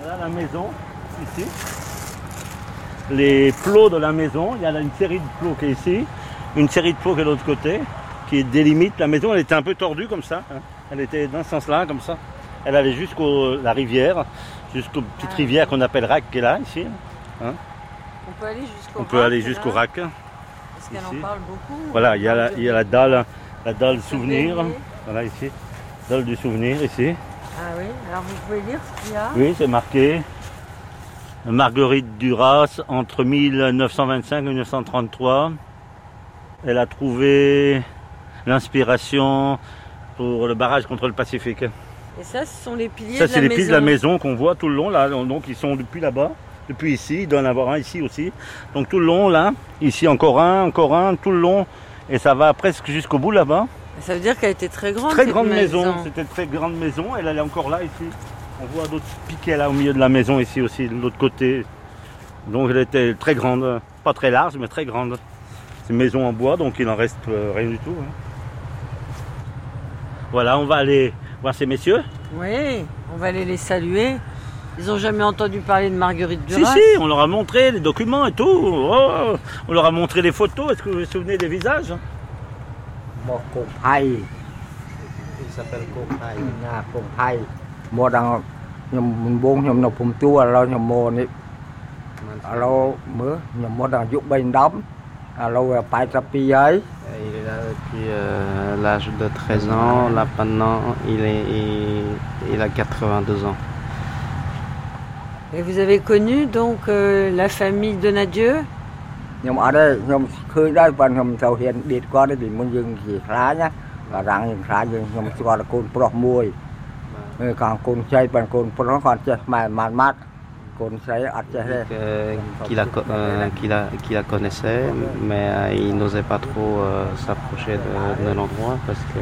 Voilà la maison, ici. Les plots de la maison, il y a une série de plots qui est ici, une série de plots qui est de l'autre côté, qui délimite la maison. Elle était un peu tordue comme ça. hein. Elle était dans ce sens-là, comme ça. Elle allait jusqu'au la rivière, jusqu'aux petites rivières qu'on appelle Rac, qui est là, ici. hein. On peut aller jusqu'au On peut aller jusqu'au Rac. Parce qu'elle en parle beaucoup. Voilà, il y a la, il y a la dalle, la dalle Le souvenir. Voilà, ici. Dalle du souvenir, ici. Ah oui, alors vous pouvez lire ce qu'il y a Oui, c'est marqué. Marguerite Duras, entre 1925 et 1933. Elle a trouvé l'inspiration pour le barrage contre le Pacifique. Et ça, ce sont les piliers Ça, de c'est la les pieds de la maison. maison qu'on voit tout le long, là. Donc, ils sont depuis là-bas, depuis ici. Il doit en avoir un ici aussi. Donc, tout le long, là. Ici, encore un, encore un, tout le long. Et ça va presque jusqu'au bout là-bas. Ça veut dire qu'elle était très grande. Très cette grande maison. C'était une très grande maison. Elle, elle est encore là, ici. On voit d'autres piquets là au milieu de la maison, ici aussi, de l'autre côté. Donc, elle était très grande. Pas très large, mais très grande. C'est une maison en bois, donc il n'en reste euh, rien du tout. hein. Voilà, on va aller voir ces messieurs. Oui, on va aller les saluer. Ils n'ont jamais entendu parler de Marguerite Duras. Si, si, on leur a montré les documents et tout. Oh, on leur a montré les photos. Est-ce que vous vous souvenez des visages hein? Il s'appelle Moi, dans mon bon, je me je alors, pas de Il est là depuis euh, l'âge de 13 ans. Là, maintenant, il, a 82 ans. Et vous avez connu donc euh, la famille Donadieu la, connaissait, mais euh, il n'osait pas trop euh, s'approcher de, de l'endroit parce que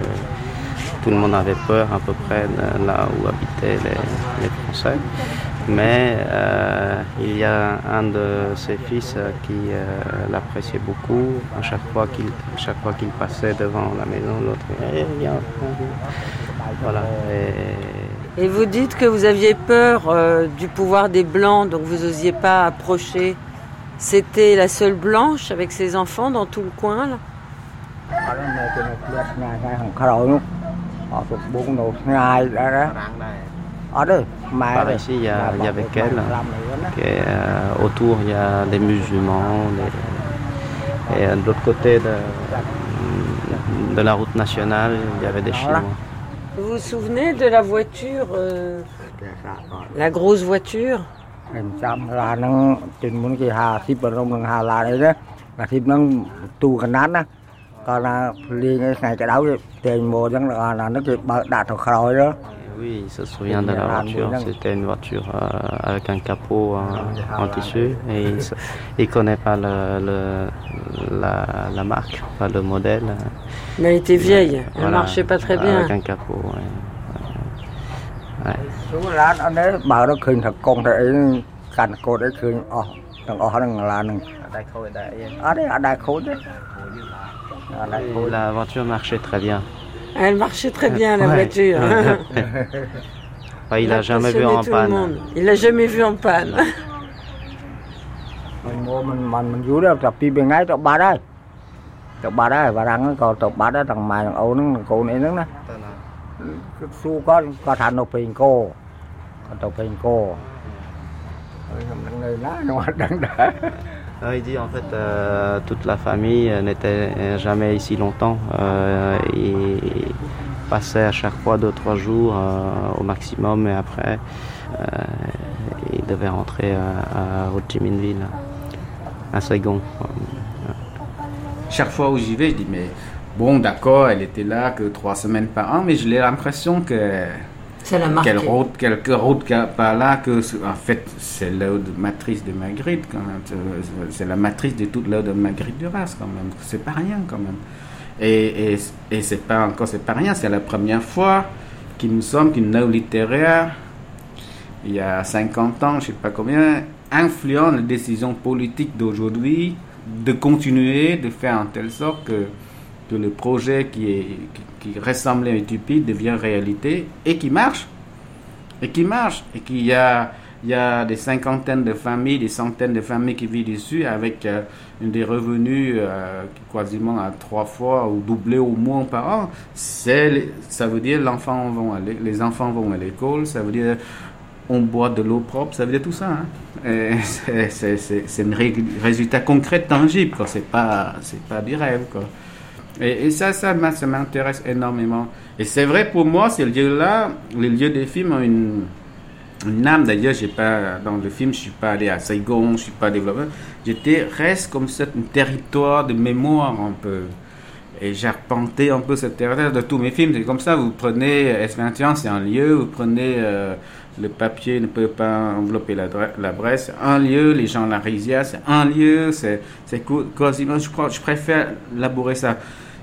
tout le monde avait peur à peu près de là où habitaient les, les Français. Mais euh, il y a un de ses fils qui euh, l'appréciait beaucoup. À chaque fois qu'il chaque fois qu'il passait devant la maison, l'autre eh, voilà. Et... Et... vous dites que vous aviez peur euh, du pouvoir des blancs, donc vous n'osiez pas approcher. C'était la seule blanche avec ses enfants dans tout le coin là? Par ici, il y, a, avait qu'elle. Euh, autour, il y a des musulmans. Et de l'autre côté de, de, la route nationale, il y avait des Chinois. Vous vous souvenez de la voiture, euh, la grosse voiture ឡានហ្នឹងជិនមុនគេ50បរំនឹង50ឡានអីណា50ហ្នឹងទូកណាត់ណាគាត់ថាលេងថ្ងៃក្តៅតែងមកអញ្ចឹងអាហ្នឹងគេបើកដាក់ទៅក្រោយទៅ Oui, ça se souvient de la voiture. C'était une voiture euh, avec un capot en, tissu et il ne connaît pas la, marque, pas le modèle. Mais elle était vieille, elle ne marchait pas très bien. Avec un capot, La voiture marchait très bien. Elle marchait très bien, la ouais. voiture. bah, il n'a jamais vu en panne. Il l'a jamais vu en panne. Euh, il dit en fait euh, toute la famille euh, n'était jamais ici longtemps. Euh, et passait à chaque fois deux trois jours au maximum et après il devait rentrer à, à Ho à Saigon. Chaque fois où j'y vais, je dis mais bon d'accord, elle était là que trois semaines par an, mais j'ai l'impression que quelle route, quelques routes par là que, en fait, c'est de matrice de Magritte quand même. C'est la matrice de toute l'eau de Magritte du Ras quand même. C'est pas rien quand même. Et, et, et c'est pas encore, c'est pas rien. C'est la première fois qu'il me semble qu'une œuvre littéraire, il y a 50 ans, je sais pas combien, influence les décisions politiques d'aujourd'hui de continuer de faire en telle sorte que que le projet qui, est, qui, ressemblait à une utopie devient réalité et qui marche. Et qui marche. Et qu'il y a, y a des cinquantaines de familles, des centaines de familles qui vivent dessus avec euh, des revenus euh, quasiment à trois fois ou doublés au moins par an. Ça veut dire l'enfant vont aller, les enfants vont à l'école, ça veut dire on boit de l'eau propre, ça veut dire tout ça. Hein. C'est, un résultat concret, tangible. Quoi. C'est pas, pas du rêve. Quoi. Et, ça, ça, m'intéresse énormément. Et c'est vrai pour moi, ces lieux-là, les lieux des films ont une, une âme. D'ailleurs, j'ai pas, dans le film, je suis pas allé à Saigon, je suis pas développé. J'étais, reste comme un territoire de mémoire un peu. Et j'ai arpenté un peu ce territoire de tous mes films. C'est comme ça, vous prenez S21, c'est un lieu, vous prenez euh, le papier ne peut pas envelopper la, la Bresse, un lieu, les gens la Risia, c'est un lieu, c'est quasiment, je, je préfère labourer ça.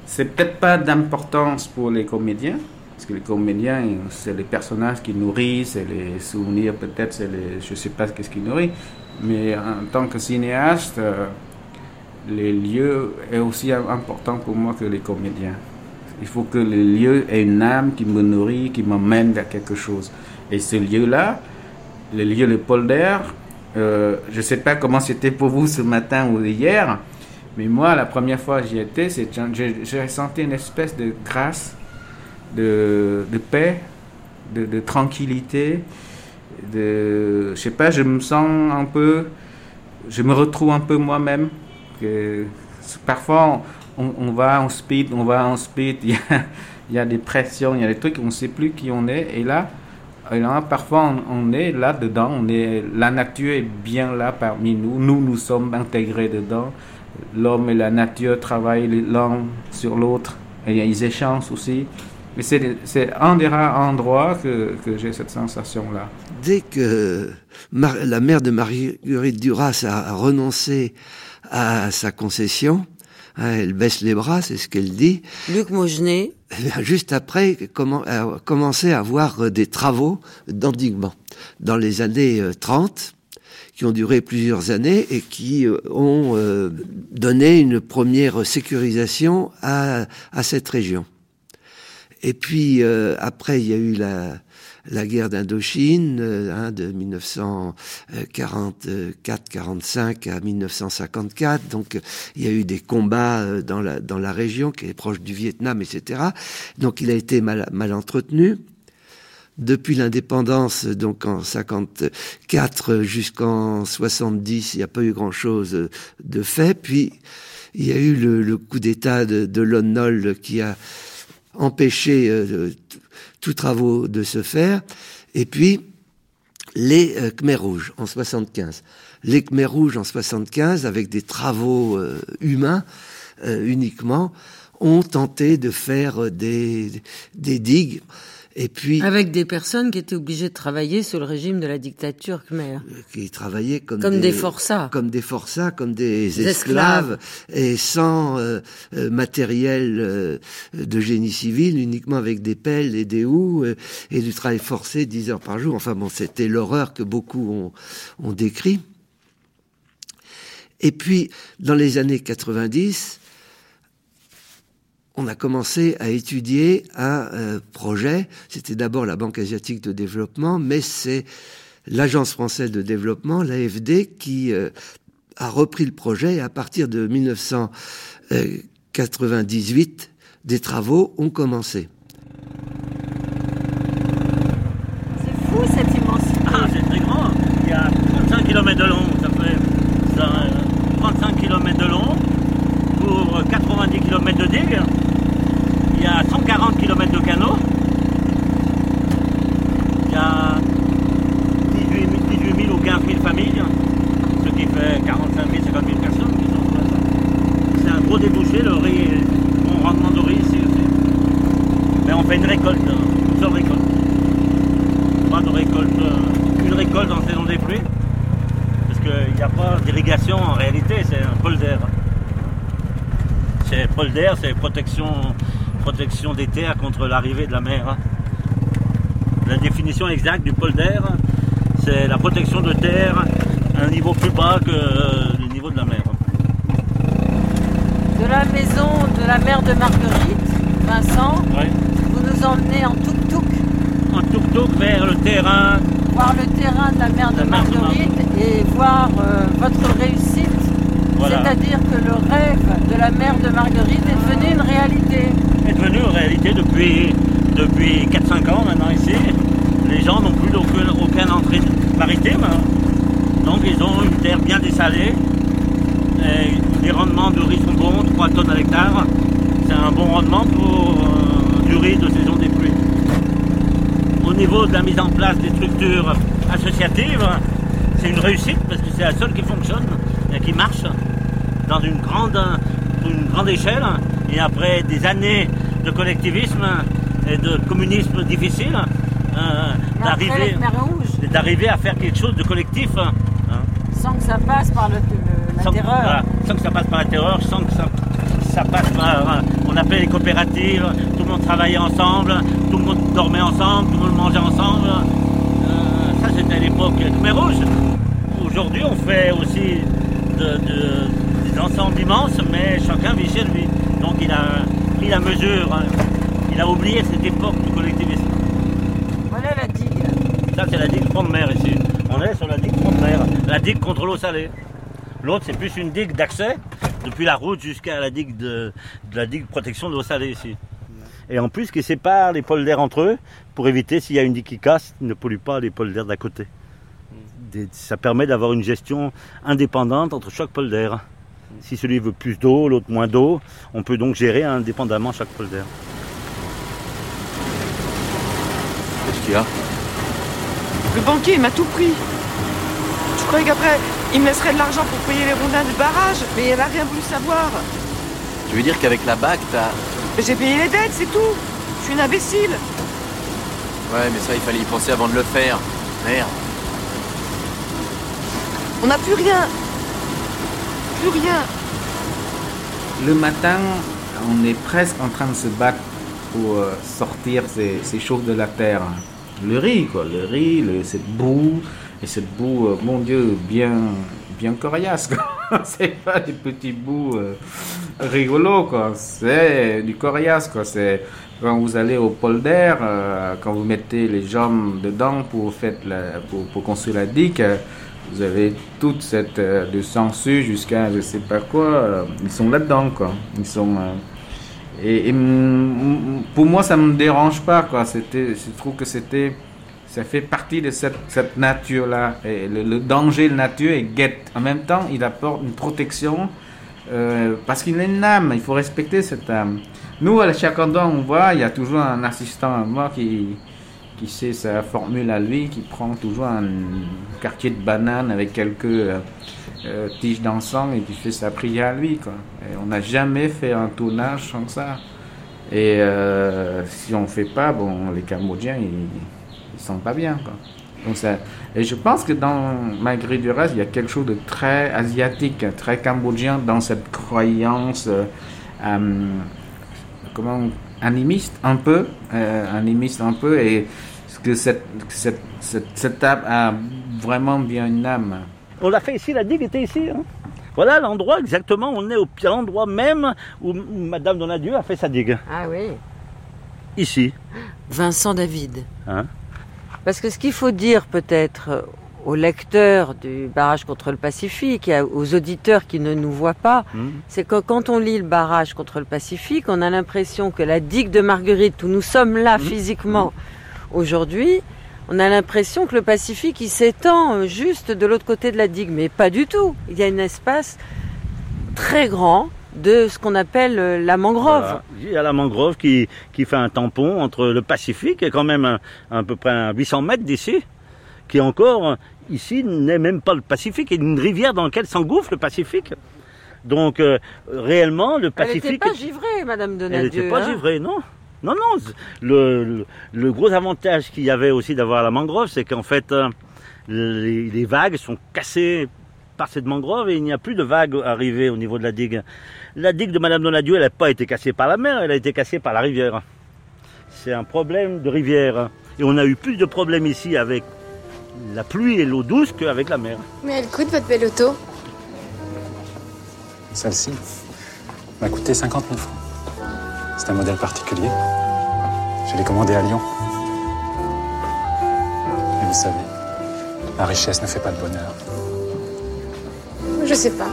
C'est peut-être pas d'importance pour les comédiens, parce que les comédiens, c'est les personnages qui nourrissent, c'est les souvenirs, peut-être, c'est les, je sais pas ce qui nourrit, mais en tant que cinéaste, euh, les lieux est aussi important pour moi que les comédiens. Il faut que les lieux aient une âme qui me nourrit, qui m'emmène vers quelque chose. Et ce lieu-là, le lieu le polder, euh, je ne sais pas comment c'était pour vous ce matin ou hier, mais moi, la première fois que j'y étais, j'ai ressenti une espèce de grâce, de, paix, de, tranquillité. De, je sais pas, je me sens un peu, je me retrouve un peu moi-même. Parfois, on, va en speed, on va en speed, il y a, des pressions, il y a des trucs, on ne sait plus qui on est. Et là, parfois, on, est là-dedans, la nature est bien là parmi nous, nous, nous sommes intégrés dedans l'homme et la nature travaillent l'un sur l'autre et ils échangent aussi. Mais c'est un des rares endroits que, que j'ai cette sensation-là. Dès que la mère de Marguerite Duras a renoncé à sa concession, hein, elle baisse les bras, c'est ce qu'elle dit. Luc Maugenet. Juste après, a commencé à avoir des travaux d'endiguement. Dans les années 30, qui ont duré plusieurs années et qui euh, ont euh, donné une première sécurisation à, à cette région. Et puis euh, après, il y a eu la, la guerre d'Indochine hein, de 1944-45 à 1954. Donc il y a eu des combats dans la, dans la région qui est proche du Vietnam, etc. Donc il a été mal, mal entretenu depuis l'indépendance, donc en 54 jusqu'en 70, il n'y a pas eu grand-chose de fait. Puis il y a eu le, coup d'État de, de Lon Nol qui a empêché euh, tout travaux de se faire. Et puis les euh, Khmer rouges en 75. Les Khmer rouges en 75, avec des travaux euh, humains uniquement, ont tenté de faire des, des digues et puis avec des personnes qui étaient obligées de travailler sous le régime de la dictature khmer, euh, qui travaillaient comme, comme des, forçats, comme des forçats, comme des, esclaves, et sans euh, euh, matériel de génie civil, uniquement avec des pelles et des houes et du travail forcé 10 heures par jour. Enfin bon, c'était l'horreur que beaucoup ont, ont décrit. Et puis, dans les années 90, on a commencé à étudier un euh, projet. C'était d'abord la Banque asiatique de développement, mais c'est l'Agence française de développement, l'AFD, qui euh, a repris le projet. Et à partir de 1998, des travaux ont commencé immensité. Ah, c'est très grand. Il y a 35 km de long. Ça fait 35 km de long pour 90 km de digue il y a 140 km de canaux. Il y a 18 000, ou 15 000 familles, ce qui fait 45 000, 50 000 personnes qui sont C'est un gros débouché, le riz, est bon rendement de riz ici aussi. Mais on fait une récolte, une seule récolte. Pas de récolte, euh, une récolte en saison des pluies. Parce qu'il n'y a pas d'irrigation en réalité, c'est un polder. Polder, c'est protection protection des terres contre l'arrivée de la mer. La définition exacte du polder, c'est la protection de terre à un niveau plus bas que le niveau de la mer. De la maison de la mère de Marguerite, Vincent, vous nous emmenez en tuk-tuk. En tuk-tuk vers le terrain. Voir le terrain de la mère de, Marguerite et voir euh, votre réussite. C'est-à-dire que le rêve de la mère de Marguerite est devenu une réalité est devenu en réalité depuis, depuis 4-5 ans maintenant ici. Les gens n'ont plus aucune, aucun entrée maritime. Donc ils ont une terre bien dessalée. Et les rendements de riz sont bons, 3 tonnes à l'hectare. C'est un bon rendement pour euh, du riz de saison des pluies. Au niveau de la mise en place des structures associatives, c'est une réussite parce que c'est la seule qui fonctionne et qui marche dans une grande, une grande échelle. Et après des années de collectivisme et de communisme difficile, euh, d'arriver, à faire quelque chose de collectif. Hein. Sans que ça passe par le, la terreur. sans que ça passe par la terreur, sans que ça, passe par. Euh, on appelait les coopératives, tout le monde travaillait ensemble, tout le monde dormait ensemble, tout le monde mangeait ensemble. Euh, ça c'était à l'époque Khmer Rouge. Aujourd'hui on fait aussi des ensembles immenses, mais chacun vit chez lui. Donc il a pris la mesure, hein. il a oublié cette époque du collectivisme. Voilà la digue. Ça c'est la digue front de mer ici. On est sur la digue front de mer, la digue contre l'eau salée. L'autre c'est plus une digue d'accès depuis la route jusqu'à la digue de, la digue protection de l'eau salée ici. Et en plus qui sépare les polders entre eux pour éviter s'il y a une digue qui casse, ne pollue pas les polders d'à côté. Ça permet d'avoir une gestion indépendante entre chaque polder. Si celui veut plus d'eau, l'autre moins d'eau, on peut donc gérer indépendamment chaque polder. Qu'est-ce qu'il y a? Le banquier m'a tout pris. Je croyais qu'après, il me laisserait de l'argent pour payer les rondins du barrage, mais il n'a rien voulu savoir. Tu veux dire qu'avec la bague, t'as... J'ai payé les dettes, c'est tout. Je suis une imbécile. Ouais, mais ça, il fallait y penser avant de le faire. Merde. On n'a plus rien. Plus rien. Le matin, on est presque en train de se battre pour euh, sortir ces, ces, choses de la terre. Le riz, quoi. Le riz, cette boue. Et cette boue, euh, mon Dieu, bien, bien coriace, c'est pas des petits bouts euh, rigolos, quoi. C'est du coriace, quoi. C'est quand vous allez au polder, euh, quand vous mettez les jambes dedans pour, faire la, pour, pour construire la digue, vous avez toute cette euh, de sangsue jusqu'à je sais pas quoi. euh, ils sont là-dedans, quoi. Ils sont. euh, et, pour moi, ça me dérange pas, quoi. C'était, je trouve que c'était, ça fait partie de cette, nature-là. Et le, danger de nature est guette. En même temps, il apporte une protection euh, parce qu'il a une âme. Il faut respecter cette âme. Nous, à chaque endroit on voit, il y a toujours un assistant à moi qui, qui sait sa formule à lui, qui prend toujours un quartier de banane avec quelques euh, euh, tiges d'encens et qui fait sa prière à lui. Et on n'a jamais fait un tournage sans ça. Et euh, si on ne fait pas, bon, les Cambodgiens, ils ne sont pas bien. Donc ça, et je pense que dans Malgré du reste, il y a quelque chose de très asiatique, très cambodgien dans cette croyance euh, comment, animiste un peu, euh, animiste un peu, et que cette, cette, cette, cette âme a vraiment bien une âme. On l'a fait ici, la digue était ici. hein. Voilà l'endroit exactement, on est au pied endroit même où, Madame Donadieu a fait sa digue. Ah oui. Ici. Vincent David. Hein? Parce que ce qu'il faut dire peut-être aux lecteurs du barrage contre le Pacifique et aux auditeurs qui ne nous voient pas, Hmm. c'est que quand on lit le barrage contre le Pacifique, on a l'impression que la digue de Marguerite, où nous sommes là physiquement aujourd'hui, on a l'impression que le Pacifique, il s'étend euh, juste de l'autre côté de la digue, mais pas du tout. Il y a un espace très grand de ce qu'on appelle euh, la mangrove. Voilà. Il y a la mangrove qui, qui fait un tampon entre le Pacifique, et quand même un- à peu près à 800 mètres d'ici, qui encore, ici, n'est même pas le Pacifique, a une rivière dans laquelle s'engouffre le Pacifique. Donc, euh, réellement, le Elle Pacifique... n'était pas givrée, Madame Elle Donadieu. n'était pas hein. givrée, non. Non, non. Le, le, le gros avantage qu'il y avait aussi d'avoir la mangrove, c'est qu'en fait, euh, les, les vagues sont cassées par cette mangrove et il n'y a plus de vagues arrivées au niveau de la digue. La digue de Madame Donadieu, elle n'a pas été cassée par la mer, elle a été cassée par la rivière. C'est un problème de rivière. Et on a eu plus de problèmes ici avec la pluie et l'eau douce qu'avec la mer. Mais elle coûte votre belle auto Celle-ci m'a coûté 50 000 francs. C'est un modèle particulier. Je l'ai commandé à Lyon. Et vous savez, la richesse ne fait pas le bonheur. Je sais pas.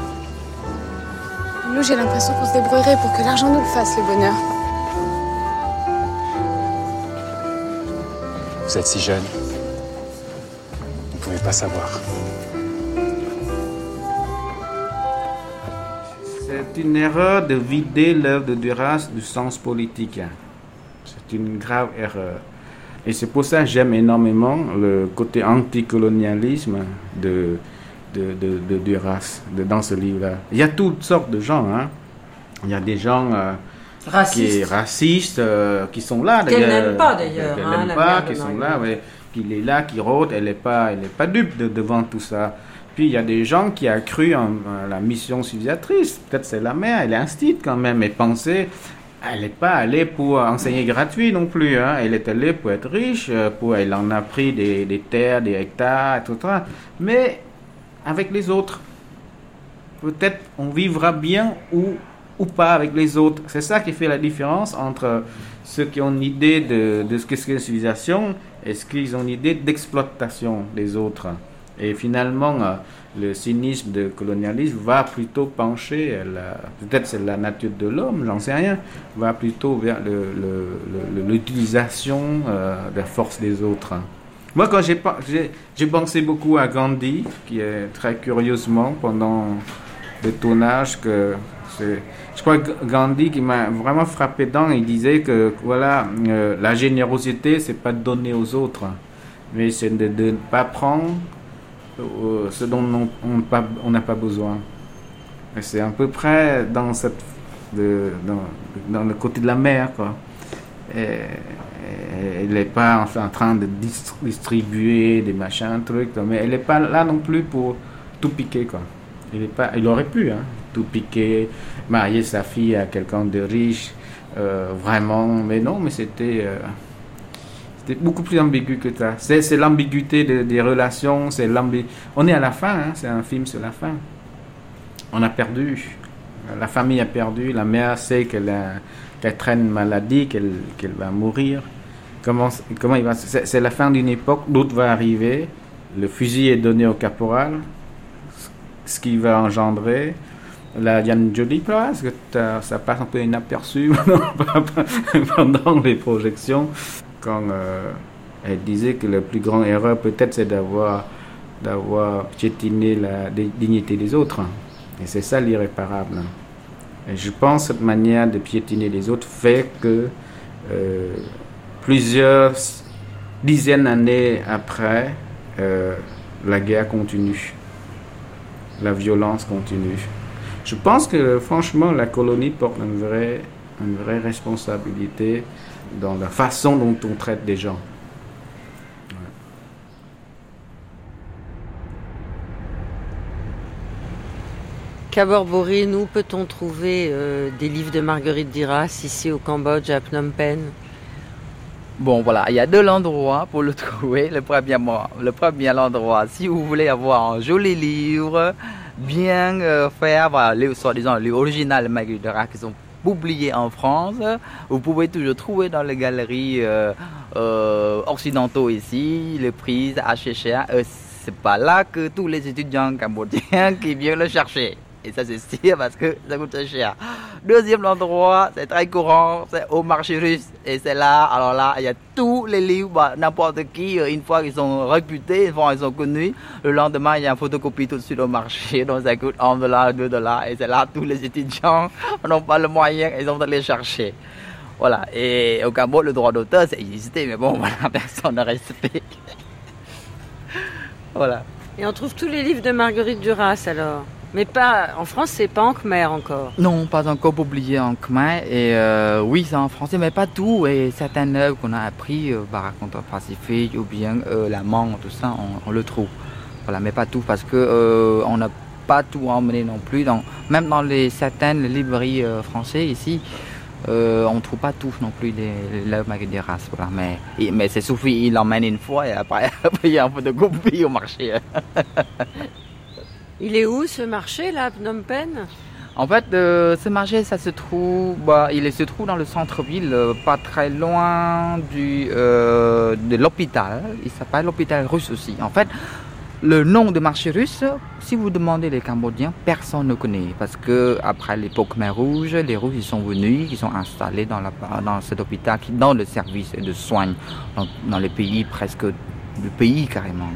Nous, j'ai l'impression qu'on se débrouillerait pour que l'argent nous le fasse, le bonheur. Vous êtes si jeune. Pas savoir. C'est une erreur de vider l'œuvre de Duras du sens politique. C'est une grave erreur. Et c'est pour ça que j'aime énormément le côté anticolonialisme de, de, de, de Duras de- dans ce livre-là. Il y a toutes sortes de gens. Hein. Il y a des gens euh, Racistes. qui, racistes euh, qui sont là. Qu'elle n'aime pas, d'ailleurs, Qu'elle hein, n'aime la pas, qui sont là, ouais, qu'il est là, qui rôde. Elle n'est pas, est pas dupe de- devant tout ça. Puis il y a des gens qui a cru en, la mission civilisatrice. Peut-être c'est la mère, elle est instite quand même, et pensait, elle n'est pas allée pour enseigner gratuit non plus. Hein. Elle est allée pour être riche, euh, pour, elle en a pris des, des terres, des hectares, etc. Mais avec les autres. Peut-être on vivra bien ou, ou pas avec les autres. C'est ça qui fait la différence entre ceux qui ont une idée de, de ce qu'est une civilisation et ceux qui ont une idée d'exploitation des autres. Et finalement, euh, le cynisme de colonialisme va plutôt pencher, euh, peut-être c'est la nature de l'homme, j'en sais rien, va plutôt vers l'utilisation euh, de la force des autres. Moi, quand j'ai pensé beaucoup à Gandhi, qui est très curieusement pendant le tournage que c'est- je crois que Gandhi qui m'a vraiment frappé dedans, il disait que voilà, euh, la générosité, c'est pas de donner aux autres, mais c'est de ne pas prendre euh, ce dont on n'a pas besoin. C'est à peu près dans cette dans, le côté de la mer, quoi. elle n'est pas en train de distribuer des machins, trucs, mais elle n'est pas là non plus pour tout piquer, quoi. Il, est il aurait pu hein, tout piquer, marier sa fille à quelqu'un de riche, euh, vraiment, mais non, mais c'était euh, c'était beaucoup plus ambigu que ça. C'est l'ambiguïté des relations, c'est On est à la fin, hein, c'est un film sur la fin. On a perdu, la famille a perdu, la mère sait qu'elle traîne une maladie, qu'elle va mourir. Comment, comment il va C'est la fin d'une époque, l'autre va arriver, le fusil est donné au caporal, ce qui va engendrer la Diane Jolie parce que ça passe un peu inaperçu pendant les projections quand euh, elle disait que la plus grande erreur peut-être c'est d'avoir d'avoir piétiné la dignité des autres. Et c'est ça l'irréparable. Et je pense que cette manière de piétiner les autres fait que euh, plusieurs dizaines d'années après euh, la guerre continue. La violence continue. Je pense que franchement, la colonie porte une vraie, une vraie responsabilité dans la façon dont on traite des gens. Cabor Borin, où peut-on trouver euh, des livres de Marguerite Duras ici au Cambodge, à Phnom Penh? Bon, voilà, il y a deux endroits pour le trouver. Le premier, le premier endroit, si vous voulez avoir un joli livre, bien euh, faire, voilà, les, soi-disant les originales Magudera qui sont publiés en France, vous pouvez toujours trouver dans les galeries euh, euh, occidentaux ici, les prises à chercher. c'est pas là que tous les étudiants cambodgiens qui viennent le chercher. Et ça, c'est sûr parce que ça coûte cher. Deuxième endroit, c'est très courant, c'est au marché russe. Et c'est là, alors là, il y a tous les livres, bah, n'importe qui, euh, une fois qu'ils sont réputés, une fois qu'ils sont connus, le lendemain, il y a une photocopie tout de suite au marché. Donc ça coûte 1 dollar, 2 dollars. Et c'est là, tous les étudiants n'ont pas le moyen, ils ont les chercher. Voilà. Et au Cambodge, le droit d'auteur, c'est existé, mais bon, voilà, personne ne respecte. voilà. Et on trouve tous les livres de Marguerite Duras alors mais pas en France, c'est pas en khmer encore. Non, pas encore publié en khmer. Et euh, oui, c'est en français, mais pas tout. Et certaines œuvres qu'on a appris, euh, contre Pacifique ou bien euh, La Mangue, tout ça, on, le trouve. Voilà, mais pas tout parce que euh, on n'a pas tout emmené non plus. Même dans les certaines librairies françaises ici, on ne trouve pas tout non plus l'œuvre. Voilà. Mais, mais c'est suffit, il l'emmène une fois et après, il y a un peu de copie au marché. Il est où ce marché là, Phnom Penh? En fait, euh, ce marché, ça se trouve, bah, il se trouve dans le centre-ville, euh, pas très loin du, euh, de l'hôpital. Il s'appelle l'hôpital russe aussi. En fait, le nom de marché russe, si vous demandez les Cambodgiens, personne ne connaît. Parce que après l'époque mer rouge, les Russes ils sont venus, ils sont installés dans, la, dans cet hôpital, dans le service de soins, dans, dans les pays presque, le pays carrément.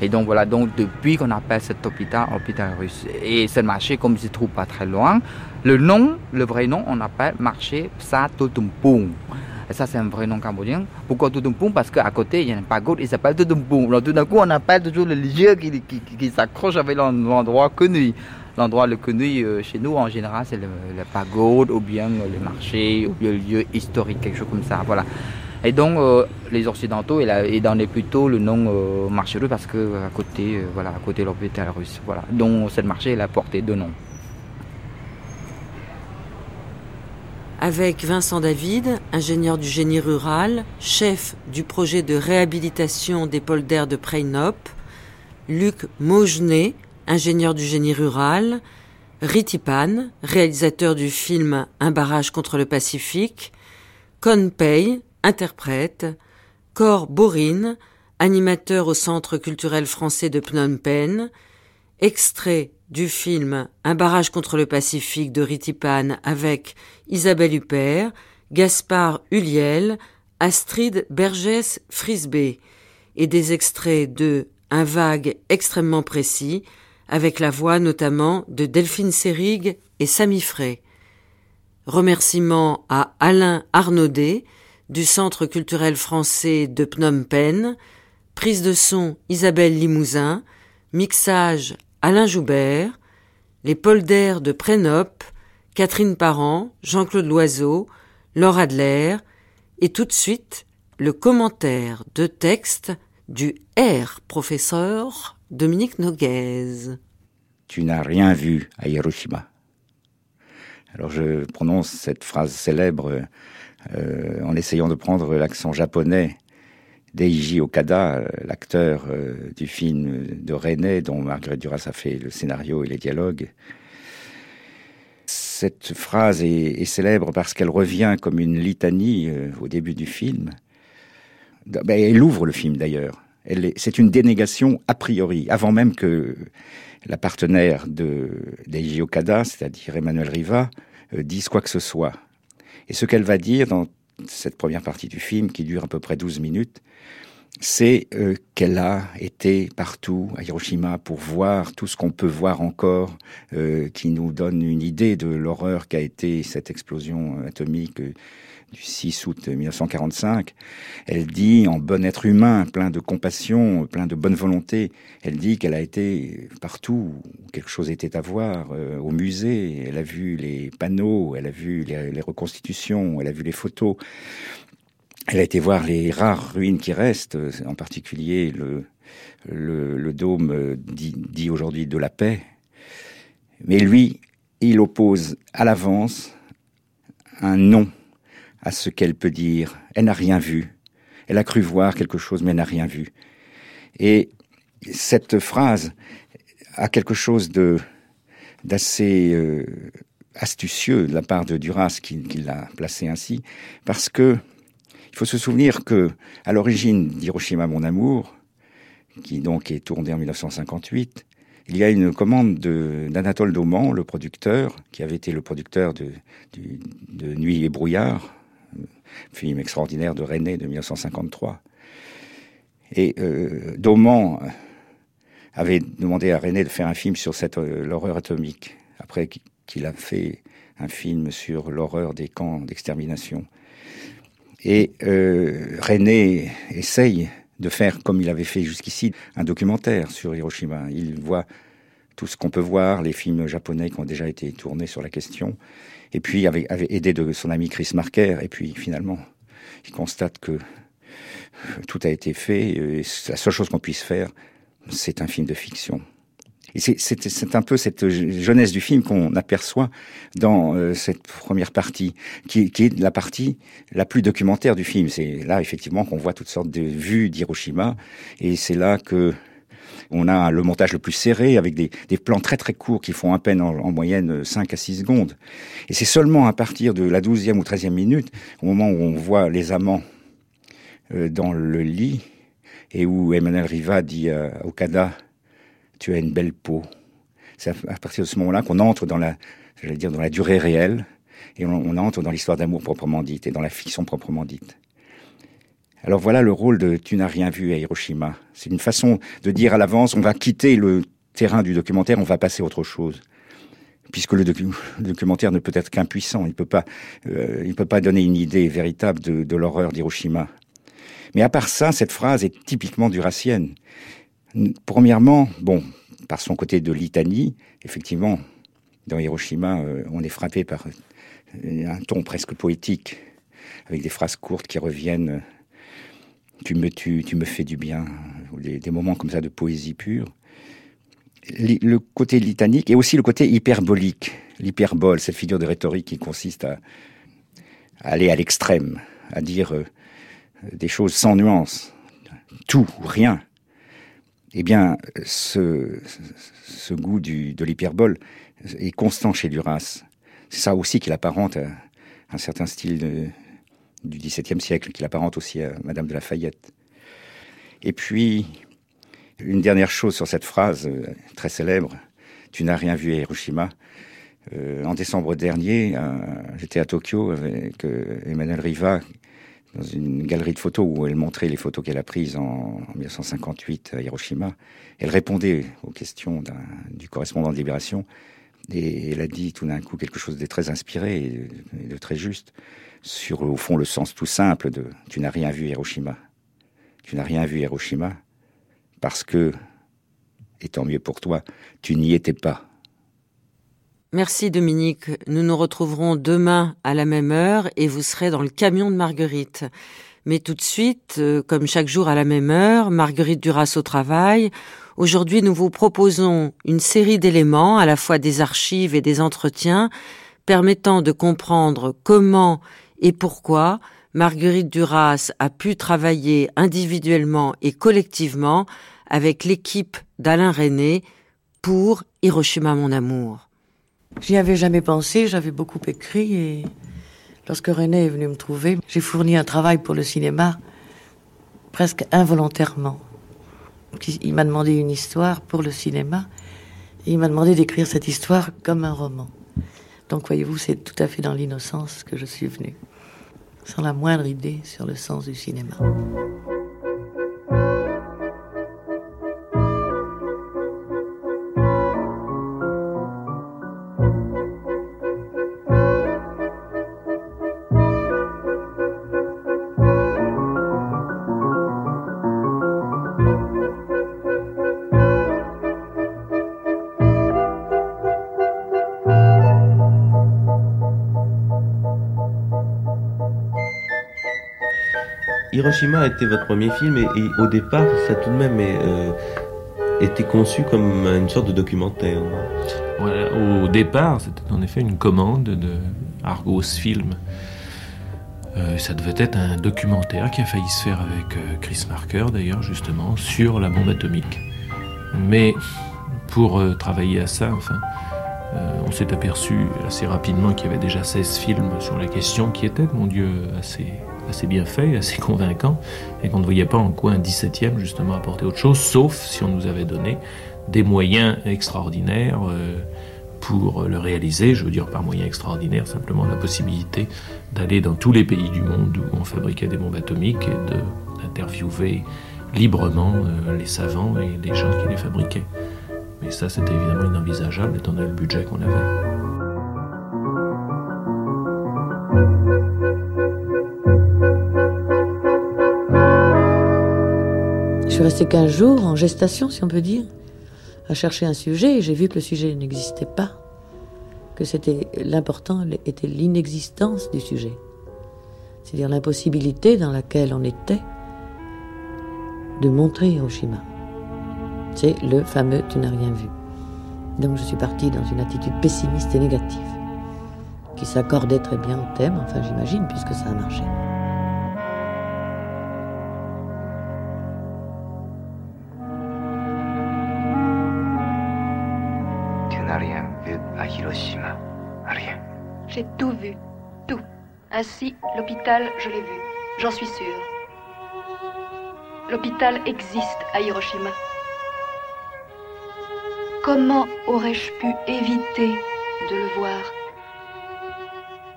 Et donc voilà, donc depuis qu'on appelle cet hôpital hôpital russe. Et ce marché, comme il se trouve pas très loin, le nom, le vrai nom, on appelle marché Psa Tutumpung. Et ça, c'est un vrai nom cambodgien. Pourquoi Tutumpung Parce qu'à côté, il y a un pagode, il s'appelle Tutumpung. Alors tout d'un coup, on appelle toujours le lieu qui, qui, qui, s'accroche avec l'endroit connu. L'endroit le connu euh, chez nous, en général, c'est le, pagode, ou bien le marché, ou bien le lieu historique, quelque chose comme ça. Voilà. Et donc, euh, les Occidentaux, ils donnaient plutôt le nom euh, marché russe parce que à côté, euh, voilà, à côté l'hôpital russe. Voilà. Donc, cette marché, elle a porté deux noms. Avec Vincent David, ingénieur du génie rural, chef du projet de réhabilitation des polders de Preinop, Luc Maugenet, ingénieur du génie rural, Ritipan, réalisateur du film Un barrage contre le Pacifique, Con Pei, interprète, Cor Borin, animateur au Centre culturel français de Phnom Penh, extrait du film Un barrage contre le Pacifique de Ritipan avec Isabelle Huppert, Gaspard Huliel, Astrid Bergès Frisbé, et des extraits de Un vague extrêmement précis, avec la voix notamment de Delphine Sérig et Samy Frey. Remerciements à Alain Arnaudet, du Centre culturel français de Phnom Penh, prise de son Isabelle Limousin, mixage Alain Joubert, les polders de Prénop, Catherine Parent, Jean-Claude Loiseau, Laure Adler, Et tout de suite, le commentaire de texte du R professeur Dominique Noguez. Tu n'as rien vu à Hiroshima. Alors je prononce cette phrase célèbre euh, en essayant de prendre l'accent japonais d'Eiji Okada, l'acteur euh, du film de René, dont Marguerite Duras a fait le scénario et les dialogues. Cette phrase est, célèbre parce qu'elle revient comme une litanie euh, au début du film. Ben, elle ouvre le film d'ailleurs. C'est une dénégation a priori, avant même que la partenaire de d'Eiji Okada, c'est-à-dire Emmanuel Riva, euh, dise quoi que ce soit. Et ce qu'elle va dire dans cette première partie du film, qui dure à peu près 12 minutes, c'est euh, qu'elle a été partout à Hiroshima pour voir tout ce qu'on peut voir encore, euh, qui nous donne une idée de l'horreur qu'a été cette explosion atomique du 6 août 1945, elle dit, en bon être humain, plein de compassion, plein de bonne volonté, elle dit qu'elle a été partout où quelque chose était à voir, euh, au musée, elle a vu les panneaux, elle a vu les, reconstitutions, elle a vu les photos, elle a été voir les rares ruines qui restent, en particulier le, le, dôme euh, dit, dit aujourd'hui de la paix. Mais lui, il oppose à l'avance un nom à ce qu'elle peut dire. Elle n'a rien vu. Elle a cru voir quelque chose, mais elle n'a rien vu. Et cette phrase a quelque chose d'assez euh, astucieux de la part de Duras qui, l'a placé ainsi, parce que il faut se souvenir que à l'origine d'Hiroshima mon amour, qui donc est tourné en 1958, il y a une commande d'Anatole Dauman, le producteur, qui avait été le producteur de Nuit et brouillard, film extraordinaire de René de 1953. Et euh, Dauman avait demandé à René de faire un film sur cette euh, l'horreur atomique, après qu'il a fait un film sur l'horreur des camps d'extermination. Et euh, René essaye de faire, comme il avait fait jusqu'ici, un documentaire sur Hiroshima. Il voit tout ce qu'on peut voir, les films japonais qui ont déjà été tournés sur la question, et puis avait, avait aidé de son ami Chris Marker, et puis finalement, il constate que tout a été fait, et la seule chose qu'on puisse faire, c'est un film de fiction. C'est un peu cette jeunesse du film qu'on aperçoit dans euh, cette première partie, qui, est la partie la plus documentaire du film. C'est là effectivement qu'on voit toutes sortes de vues d'Hiroshima, et c'est là que on a le montage le plus serré avec des, plans très très courts qui font à peine en, moyenne 5 à 6 secondes. Et c'est seulement à partir de la 12e ou 13e minute, au moment où on voit les amants euh, dans le lit et où Emmanuel Riva dit à Okada tu as une belle peau. C'est à partir de ce moment-là qu'on entre dans la durée réelle et on entre dans l'histoire d'amour proprement dite et dans la fiction proprement dite. Alors voilà le rôle de Tu n'as rien vu à Hiroshima. C'est une façon de dire à l'avance, on va quitter le terrain du documentaire, on va passer à autre chose. Puisque le, documentaire ne peut être qu'impuissant, il ne peut pas, euh, peut pas donner une idée véritable de, l'horreur d'Hiroshima. Mais à part ça, cette phrase est typiquement duracienne. Premièrement, bon, par son côté de litanie, effectivement, dans Hiroshima, euh, on est frappé par un ton presque poétique, avec des phrases courtes qui reviennent tu me tues, tu me fais du bien, des, moments comme ça de poésie pure. Le côté litanique et aussi le côté hyperbolique, l'hyperbole, cette figure de rhétorique qui consiste à, aller à l'extrême, à dire euh, des choses sans nuance, tout ou rien. Eh bien, ce, goût de l'hyperbole est constant chez Duras. C'est ça aussi qui l'apparente à un certain style de, du XVIIe siècle, qui l'apparente aussi à Madame de Lafayette. Et puis, une dernière chose sur cette phrase euh, très célèbre, Tu n'as rien vu à Hiroshima. Euh, en décembre dernier, euh, j'étais à Tokyo avec Emmanuel Riva dans une galerie de photos où elle montrait les photos qu'elle a prises en, 1958 à Hiroshima. Elle répondait aux questions du correspondant de Libération et elle a dit tout d'un coup quelque chose de très inspiré et de très juste sur, au fond, le sens tout simple de tu n'as rien vu Hiroshima. Tu n'as rien vu Hiroshima parce que, et tant mieux pour toi, tu n'y étais pas. Merci Dominique. Nous nous retrouverons demain à la même heure et vous serez dans le camion de Marguerite. Mais tout de suite, euh, comme chaque jour à la même heure, Marguerite Duras au travail. Aujourd'hui, nous vous proposons une série d'éléments, à la fois des archives et des entretiens, permettant de comprendre comment et pourquoi Marguerite Duras a pu travailler individuellement et collectivement avec l'équipe d'Alain René pour Hiroshima mon amour. J'y avais jamais pensé, j'avais beaucoup écrit et lorsque René est venu me trouver, j'ai fourni un travail pour le cinéma presque involontairement. Il m'a demandé une histoire pour le cinéma et il m'a demandé d'écrire cette histoire comme un roman. Donc voyez-vous, c'est tout à fait dans l'innocence que je suis venu, sans la moindre idée sur le sens du cinéma. Hiroshima était votre premier film et, au départ, ça tout de même euh, été conçu comme une sorte de documentaire. au départ, c'était en effet une commande de Argos Film. Euh, ça devait être un documentaire qui a failli se faire avec euh, Chris Marker, d'ailleurs, justement, sur la bombe atomique. Mais pour travailler à ça, enfin, on s'est aperçu assez rapidement qu'il y avait déjà 16 films sur la question qui étaient, mon Dieu, assez assez bien fait, assez convaincant, et qu'on ne voyait pas en quoi un 17e justement apporter autre chose, sauf si on nous avait donné des moyens extraordinaires euh, pour le réaliser. Je veux dire par moyens extraordinaires simplement la possibilité d'aller dans tous les pays du monde où on fabriquait des bombes atomiques et d'interviewer librement euh, les savants et les gens qui les fabriquaient. Mais ça, c'était évidemment inenvisageable étant donné le budget qu'on avait. Suis restée 15 jours en gestation, si on peut dire, à chercher un sujet et j'ai vu que le sujet n'existait pas, que c'était l'important était l'inexistence du sujet, c'est-à-dire l'impossibilité dans laquelle on était de montrer Hiroshima. C'est le fameux tu n'as rien vu. Donc je suis partie dans une attitude pessimiste et négative, qui s'accordait très bien au thème, enfin j'imagine, puisque ça a marché. J'ai tout vu, tout. Ainsi, l'hôpital, je l'ai vu, j'en suis sûre. L'hôpital existe à Hiroshima. Comment aurais-je pu éviter de le voir?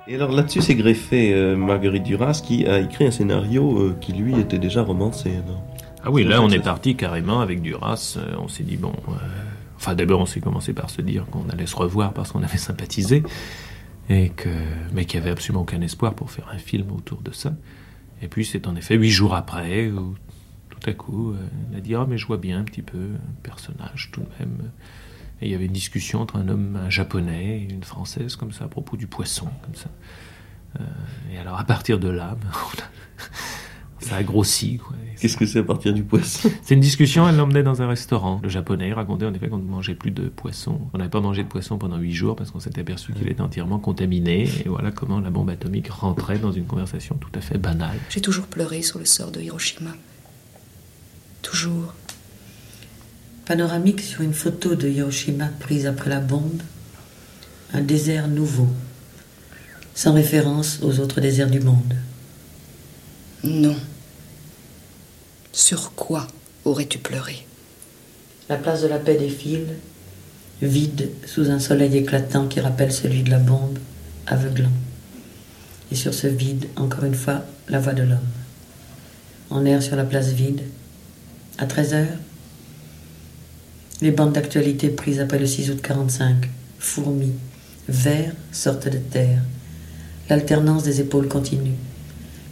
Et alors là-dessus, c'est greffé euh, Marguerite Duras qui a écrit un scénario euh, qui lui était déjà romancé. ah oui, là on est parti carrément avec Duras. Euh, on s'est dit bon, enfin d'abord on s'est commencé par se dire qu'on allait se revoir parce qu'on avait sympathisé et que, mais qu'il n'y avait absolument aucun espoir pour faire un film autour de ça. Et puis c'est en effet huit jours après où tout à coup, elle a dit Ah, mais je vois bien un petit peu un personnage tout de même. Et il y avait une discussion entre un homme, un japonais et une française, comme ça, à propos du poisson, comme ça. Euh, et alors, à partir de là, ça a grossi. Qu'est-ce que c'est à partir du poisson? C'est une discussion, elle l'emmenait dans un restaurant. Le japonais racontait en effet qu'on ne mangeait plus de poisson. On n'avait pas mangé de poisson pendant huit jours parce qu'on s'était aperçu qu'il était entièrement contaminé. Et voilà comment la bombe atomique rentrait dans une conversation tout à fait banale. J'ai toujours pleuré sur le sort de Hiroshima. Toujours. Panoramique sur une photo de Hiroshima prise après la bombe. Un désert nouveau, sans référence aux autres déserts du monde. Non. Sur quoi aurais-tu pleuré? La place de la paix défile, vide sous un soleil éclatant qui rappelle celui de la bombe, aveuglant. Et sur ce vide, encore une fois, la voix de l'homme. En air sur la place vide, à 13 heures, les bandes d'actualité prises après le 6 août 45, fourmis, vers sortent de terre. L'alternance des épaules continue.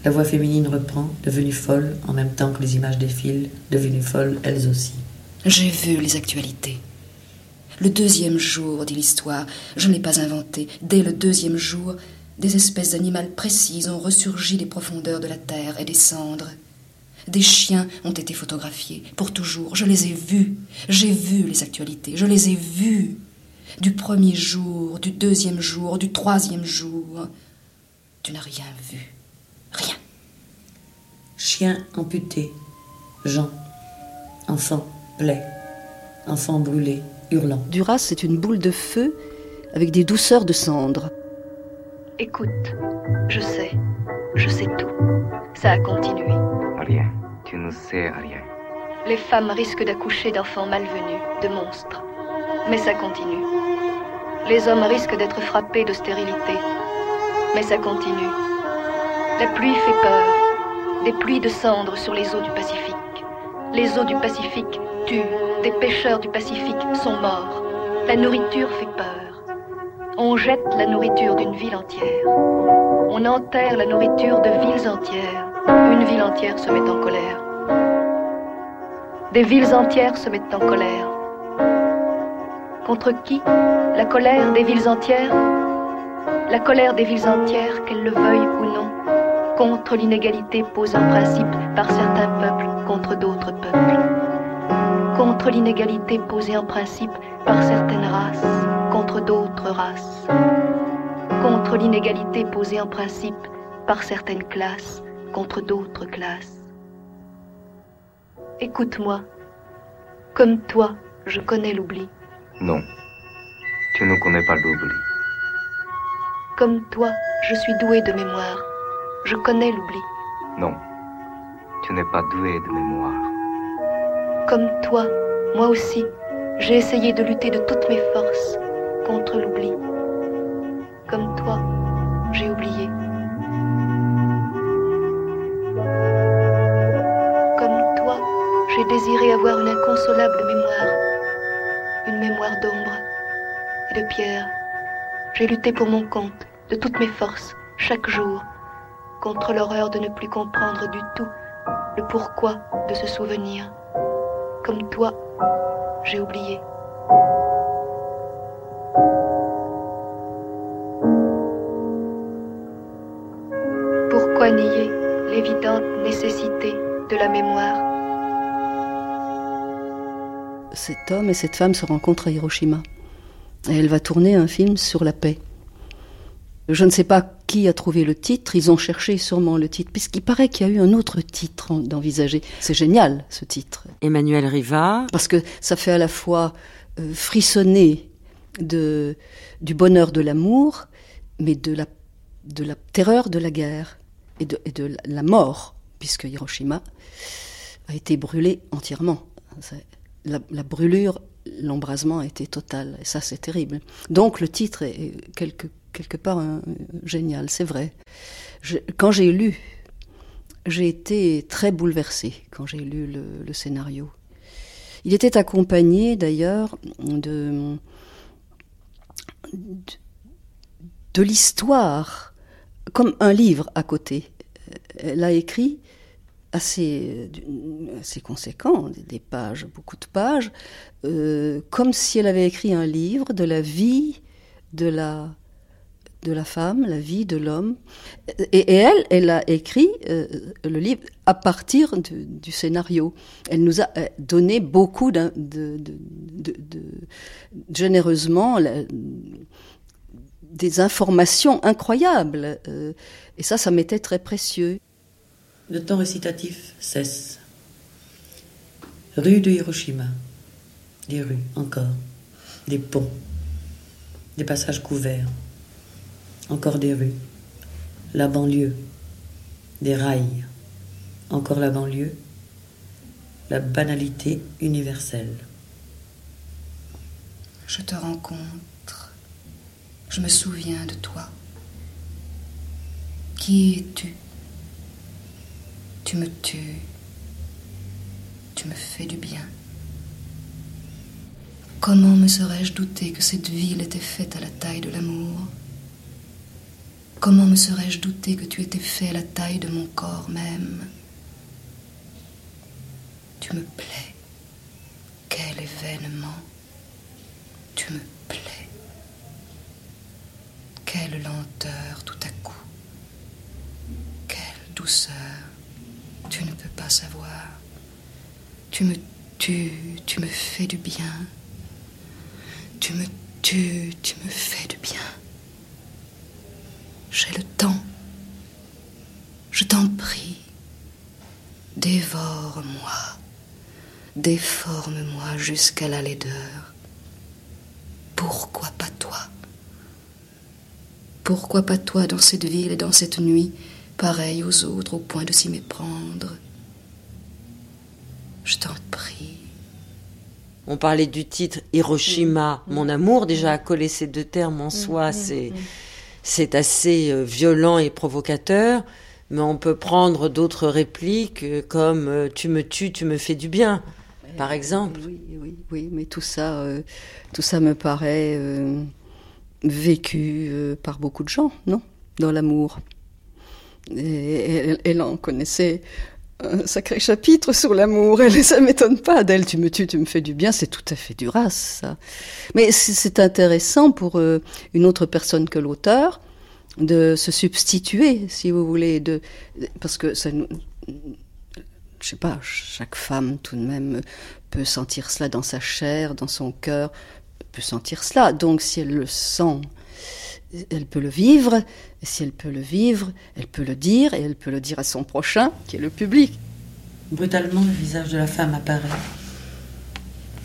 La voix féminine reprend, devenue folle, en même temps que les images défilent, devenues folles elles aussi. J'ai vu les actualités. Le deuxième jour, dit l'histoire, je ne l'ai pas inventé. Dès le deuxième jour, des espèces animales précises ont ressurgi des profondeurs de la terre et des cendres. Des chiens ont été photographiés, pour toujours. Je les ai vus. J'ai vu les actualités. Je les ai vus. Du premier jour, du deuxième jour, du troisième jour. Tu n'as rien vu. Rien. Chien amputé. Jean. Enfant. Plaie. Enfant brûlé. Hurlant. Duras, c'est une boule de feu avec des douceurs de cendre. Écoute, je sais. Je sais tout. Ça a continué. Rien. Tu ne sais rien. Les femmes risquent d'accoucher d'enfants malvenus, de monstres. Mais ça continue. Les hommes risquent d'être frappés de stérilité. Mais ça continue. La pluie fait peur. Des pluies de cendres sur les eaux du Pacifique. Les eaux du Pacifique tuent. Des pêcheurs du Pacifique sont morts. La nourriture fait peur. On jette la nourriture d'une ville entière. On enterre la nourriture de villes entières. Une ville entière se met en colère. Des villes entières se mettent en colère. Contre qui? La colère des villes entières? La colère des villes entières, qu'elles le veuillent ou non, contre l'inégalité posée en principe par certains peuples contre d'autres peuples. Contre l'inégalité posée en principe par certaines races contre d'autres races. Contre l'inégalité posée en principe par certaines classes contre d'autres classes. Écoute-moi. Comme toi, je connais l'oubli. Non, tu ne connais pas l'oubli. Comme toi, je suis doué de mémoire. Je connais l'oubli. Non, tu n'es pas doué de mémoire. Comme toi, moi aussi, j'ai essayé de lutter de toutes mes forces contre l'oubli. Comme toi, j'ai oublié. j'ai désiré avoir une inconsolable mémoire, une mémoire d'ombre et de pierre. J'ai lutté pour mon compte, de toutes mes forces, chaque jour, contre l'horreur de ne plus comprendre du tout le pourquoi de ce souvenir. Comme toi, j'ai oublié. Pourquoi nier l'évidente nécessité de la mémoire? Cet homme et cette femme se rencontrent à Hiroshima. Elle va tourner un film sur la paix. Je ne sais pas qui a trouvé le titre, ils ont cherché sûrement le titre, puisqu'il paraît qu'il y a eu un autre titre d'envisager. C'est génial ce titre. Emmanuel Riva. Parce que ça fait à la fois euh, frissonner de, du bonheur de l'amour, mais de la, de la terreur de la guerre et de, et de la mort, puisque Hiroshima a été brûlé entièrement la, brûlure, l'embrasement a été total. Et ça, c'est terrible. Donc, le titre est quelque, quelque part génial, c'est vrai. quand j'ai lu, j'ai été très bouleversée quand j'ai lu le, scénario. Il était accompagné d'ailleurs de, de, de l'histoire, comme un livre à côté. Elle a écrit assez, assez conséquent, des pages, beaucoup de pages, euh, comme si elle avait écrit un livre de la vie de la, de la femme, la vie de l'homme. Et, elle, elle a écrit euh, le livre à partir du scénario. Elle nous a euh, donné beaucoup généreusement des informations incroyables. et ça, ça m'était très précieux. Le temps récitatif cesse. Rue de Hiroshima. Des rues, encore. Des ponts. Des passages couverts. Encore des rues. La banlieue. Des rails. Encore la banlieue. La banalité universelle. Je te rencontre. Je me souviens de toi. Qui es-tu? Tu me tues. Tu me fais du bien. Comment me serais-je douté que cette ville était faite à la taille de l'amour? Comment me serais-je douté que tu étais fait à la taille de mon corps même? Tu me plais. Quel événement Tu me plais. Quelle lenteur tout à coup. Quelle douceur. Tu ne peux pas savoir. Tu me tues, tu me fais du bien. Tu me tues, tu me fais du bien. J'ai le temps. Je t'en prie. Dévore-moi. Déforme-moi jusqu'à la laideur. Pourquoi pas toi? Pourquoi pas toi dans cette ville et dans cette nuit, pareille aux autres au point de s'y méprendre? Je t'en prie. On parlait du titre Hiroshima, mm. mon amour. Déjà, coller ces deux termes en mm, soi, mm, c'est, c'est assez euh, violent et provocateur. Mais on peut prendre d'autres répliques euh, comme euh, Tu me tues, tu me fais du bien par exemple. Oui, oui, oui, mais tout ça, euh, tout ça me paraît euh, vécu par beaucoup de gens, non? Dans l'amour. Et, elle, en connaissait un sacré chapitre sur l'amour. Elle, ça m'étonne pas d'elle. Tu me tues, tu me fais du bien. C'est tout à fait du race, ça. Mais c'est intéressant pour une autre personne que l'auteur de se substituer, si vous voulez, de parce que ça nous je sais pas, chaque femme tout de même peut sentir cela dans sa chair, dans son cœur, peut sentir cela. Donc si elle le sent, elle peut le vivre, et si elle peut le vivre, elle peut le dire, et elle peut le dire à son prochain, qui est le public. Brutalement, le visage de la femme apparaît,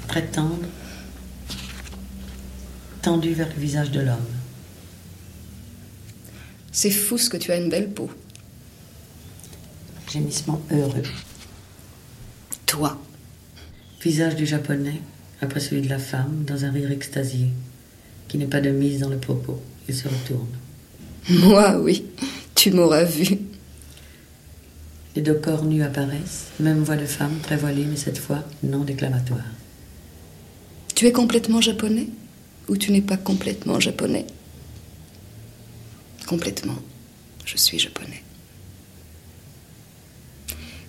très tendre, tendu vers le visage de l'homme. C'est fou ce que tu as une belle peau. Gémissement heureux. Toi. Visage du japonais, après celui de la femme, dans un rire extasié, qui n'est pas de mise dans le propos. Il se retourne. Moi, oui, tu m'auras vu. Les deux corps nus apparaissent, même voix de femme, très voilée, mais cette fois non déclamatoire. Tu es complètement japonais? Ou tu n'es pas complètement japonais? Complètement, je suis japonais.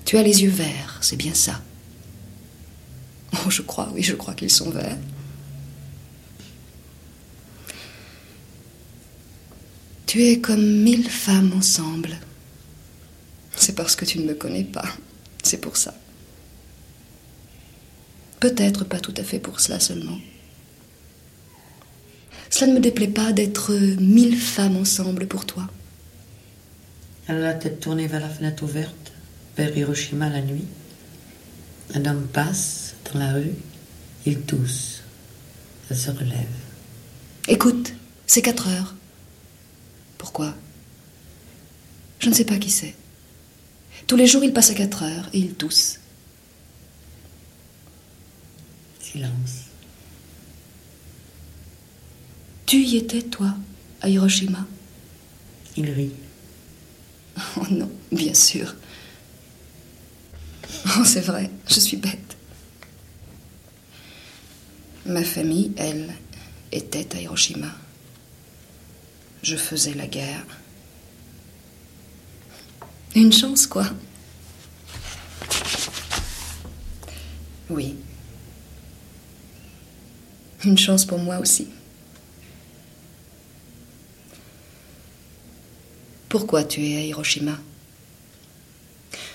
Tu as les yeux verts, c'est bien ça? Oh, je crois, oui, je crois qu'ils sont verts. Tu es comme mille femmes ensemble. C'est parce que tu ne me connais pas. C'est pour ça. Peut-être pas tout à fait pour cela seulement. Cela ne me déplaît pas d'être mille femmes ensemble pour toi. Elle a la tête tournée vers la fenêtre ouverte vers Hiroshima la nuit. Un homme passe dans la rue, il tousse. Elle se relève. Écoute, c'est quatre heures. Pourquoi? Je ne sais pas qui c'est. Tous les jours, il passe à quatre heures et il tousse. Silence. Tu y étais, toi, à Hiroshima? Il rit. Oh non, bien sûr. Oh, c'est vrai, je suis bête. Ma famille, elle, était à Hiroshima. Je faisais la guerre. Une chance, quoi. Oui. Une chance pour moi aussi. Pourquoi tu es à Hiroshima?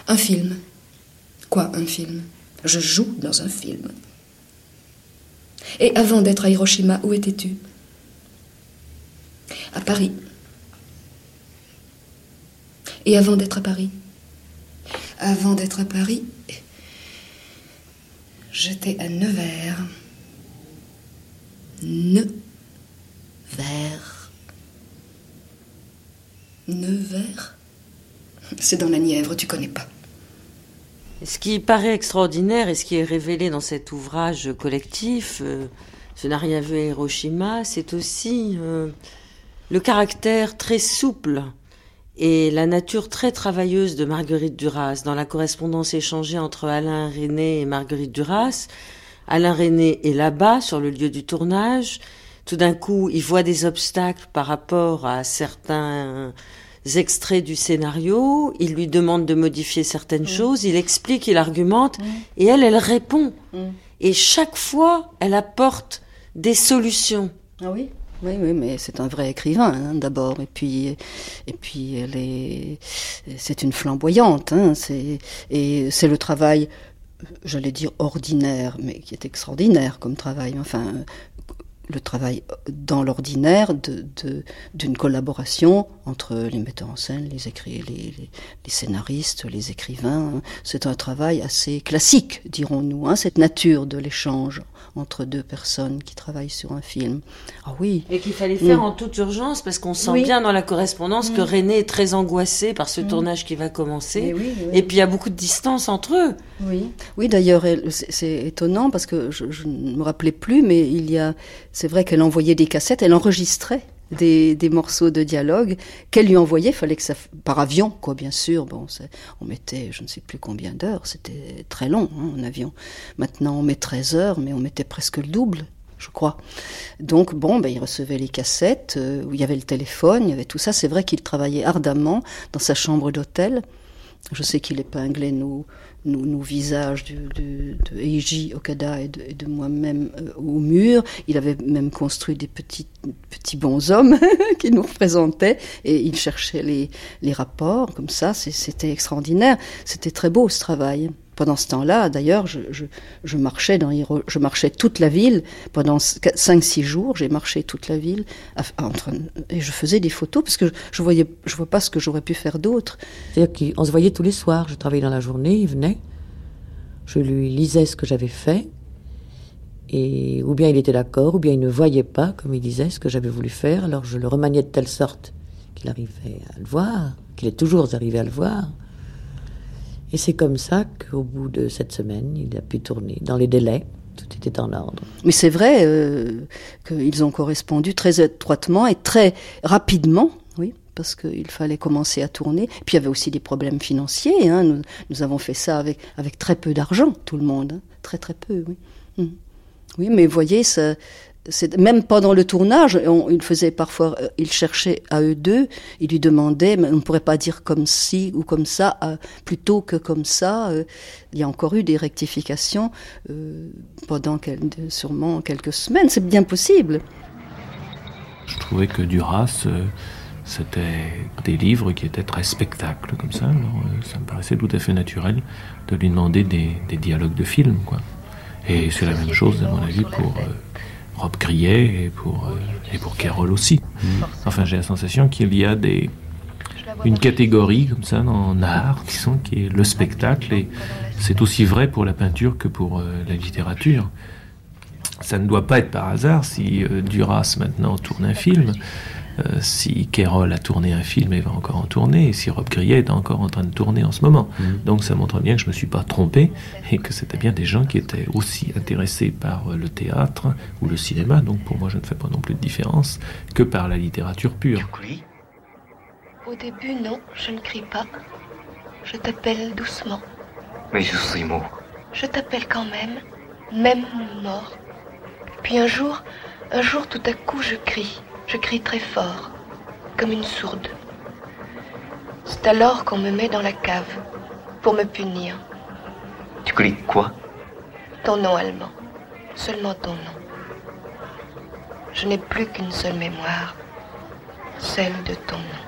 Un film. Quoi, un film? Je joue dans un film. Et avant d'être à Hiroshima, où étais-tu? À Paris. Et avant d'être à Paris Avant d'être à Paris, j'étais à Nevers. Nevers. Nevers? C'est dans la Nièvre, tu connais pas. Ce qui paraît extraordinaire et ce qui est révélé dans cet ouvrage collectif, euh, Je n'ai rien vu à Hiroshima, c'est aussi euh, le caractère très souple et la nature très travailleuse de Marguerite Duras. Dans la correspondance échangée entre Alain René et Marguerite Duras, Alain René est là-bas sur le lieu du tournage. Tout d'un coup, il voit des obstacles par rapport à certains extraits du scénario, il lui demande de modifier certaines mm. choses, il explique, il argumente, mm. et elle, elle répond. Mm. Et chaque fois, elle apporte des solutions. Ah oui? Oui, oui, mais c'est un vrai écrivain hein, d'abord, et puis, et puis elle est, c'est une flamboyante, hein, et c'est le travail, j'allais dire ordinaire, mais qui est extraordinaire comme travail. Enfin, le travail dans l'ordinaire d'une de, d'une collaboration entre les metteurs en scène, les, écri les, les, les, scénaristes, les écrivains. C'est un travail assez classique, dirons-nous, hein, cette nature de l'échange entre deux personnes qui travaillent sur un film. Ah oui. Et qu'il fallait faire mm. en toute urgence parce qu'on sent bien dans la correspondance que mm. René est très angoissé par ce mm. tournage qui va commencer. Et puis il y a beaucoup de distance entre eux. Oui, oui d'ailleurs c'est étonnant parce que je, je ne me rappelais plus, mais il y a, c'est vrai qu'elle envoyait des cassettes, elle enregistrait des, morceaux de dialogue qu'elle lui envoyait. Fallait que ça par avion, quoi, bien sûr. On mettait, je ne sais plus combien d'heures. C'était très long hein, en avion. Maintenant, on met 13 heures, mais on mettait presque le double. Je crois. Donc bon, ben, il recevait les cassettes, euh, il y avait le téléphone, il y avait tout ça. C'est vrai qu'il travaillait ardemment dans sa chambre d'hôtel. Je sais qu'il épinglait nos, nos, nos visages de, de, de Eiji Okada et de, de moi-même euh, au mur. Il avait même construit des petits, petits bonshommes qui nous représentaient et il cherchait les, les rapports comme ça. C'était extraordinaire. C'était très beau ce travail. Pendant ce temps-là, d'ailleurs, je, je, je, marchais dans je marchais toute la ville pendant 5-6 jours. J'ai marché toute la ville et je faisais des photos parce que je voyais, je vois pas ce que j'aurais pu faire d'autre. C'est-à-dire qu'on se voyait tous les soirs. Je travaillais dans la journée, il venait, je lui lisais ce que j'avais fait. Et ou bien il était d'accord, ou bien il ne voyait pas, comme il disait, ce que j'avais voulu faire. Alors je le remaniais de telle sorte qu'il arrivait à le voir, qu'il est toujours arrivé à le voir. Et c'est comme ça qu'au bout de cette semaine, il a pu tourner dans les délais. Tout était en ordre. Mais c'est vrai euh, qu'ils ont correspondu très étroitement et très rapidement, oui, parce qu'il fallait commencer à tourner. Puis il y avait aussi des problèmes financiers. Hein. Nous, avons fait ça avec, très peu d'argent, tout le monde. Hein. Très très peu, oui. Hum. Oui, mais voyez, ça, même pendant le tournage, on, il faisait parfois, euh, il cherchait à eux deux, il lui demandait, mais on ne pourrait pas dire comme ci ou comme ça, euh, plutôt que comme ça. Euh, il y a encore eu des rectifications pendant sûrement quelques semaines. C'est bien possible. Je trouvais que Duras, c'était des livres qui étaient très spectacles comme ça. Alors, ça me paraissait tout à fait naturel de lui demander des, dialogues de film, quoi. Et c'est la même chose, à mon avis, pour Rob Grillet et pour, euh, et pour Carole aussi. Mmh. Enfin, j'ai la sensation qu'il y a des, une catégorie comme ça en art, disons, qui est le spectacle, et c'est aussi vrai pour la peinture que pour euh, la littérature. Ça ne doit pas être par hasard si euh, Duras maintenant tourne un film. Euh, si Kerol a tourné un film et va encore en tourner, et si Rob Grillet est encore en train de tourner en ce moment. Mmh. Donc ça montre bien que je ne me suis pas trompé et que c'était bien des gens qui étaient aussi intéressés par euh, le théâtre ou le cinéma, donc pour moi je ne fais pas non plus de différence, que par la littérature pure. Au début, non, je ne crie pas. Je t'appelle doucement. Mais je suis mort. Je t'appelle quand même, même mort. Puis un jour, un jour tout à coup je crie. Je crie très fort, comme une sourde. C'est alors qu'on me met dans la cave, pour me punir. Tu cries quoi? Ton nom allemand. Seulement ton nom. Je n'ai plus qu'une seule mémoire, celle de ton nom.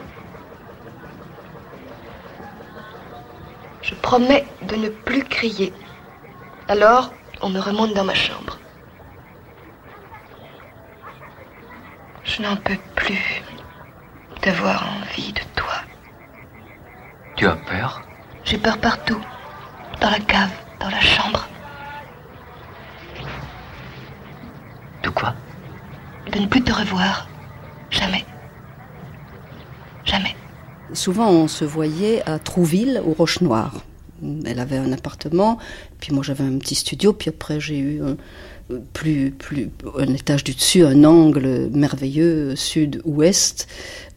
Je promets de ne plus crier. Alors, on me remonte dans ma chambre. Je n'en peux plus d'avoir envie de toi. Tu as peur? J'ai peur partout. Dans la cave, dans la chambre. De quoi? De ne plus te revoir. Jamais. Jamais. Souvent, on se voyait à Trouville, aux Roches Noires. Elle avait un appartement, puis moi j'avais un petit studio, puis après j'ai eu un, plus, plus, un étage du dessus, un angle merveilleux, sud-ouest,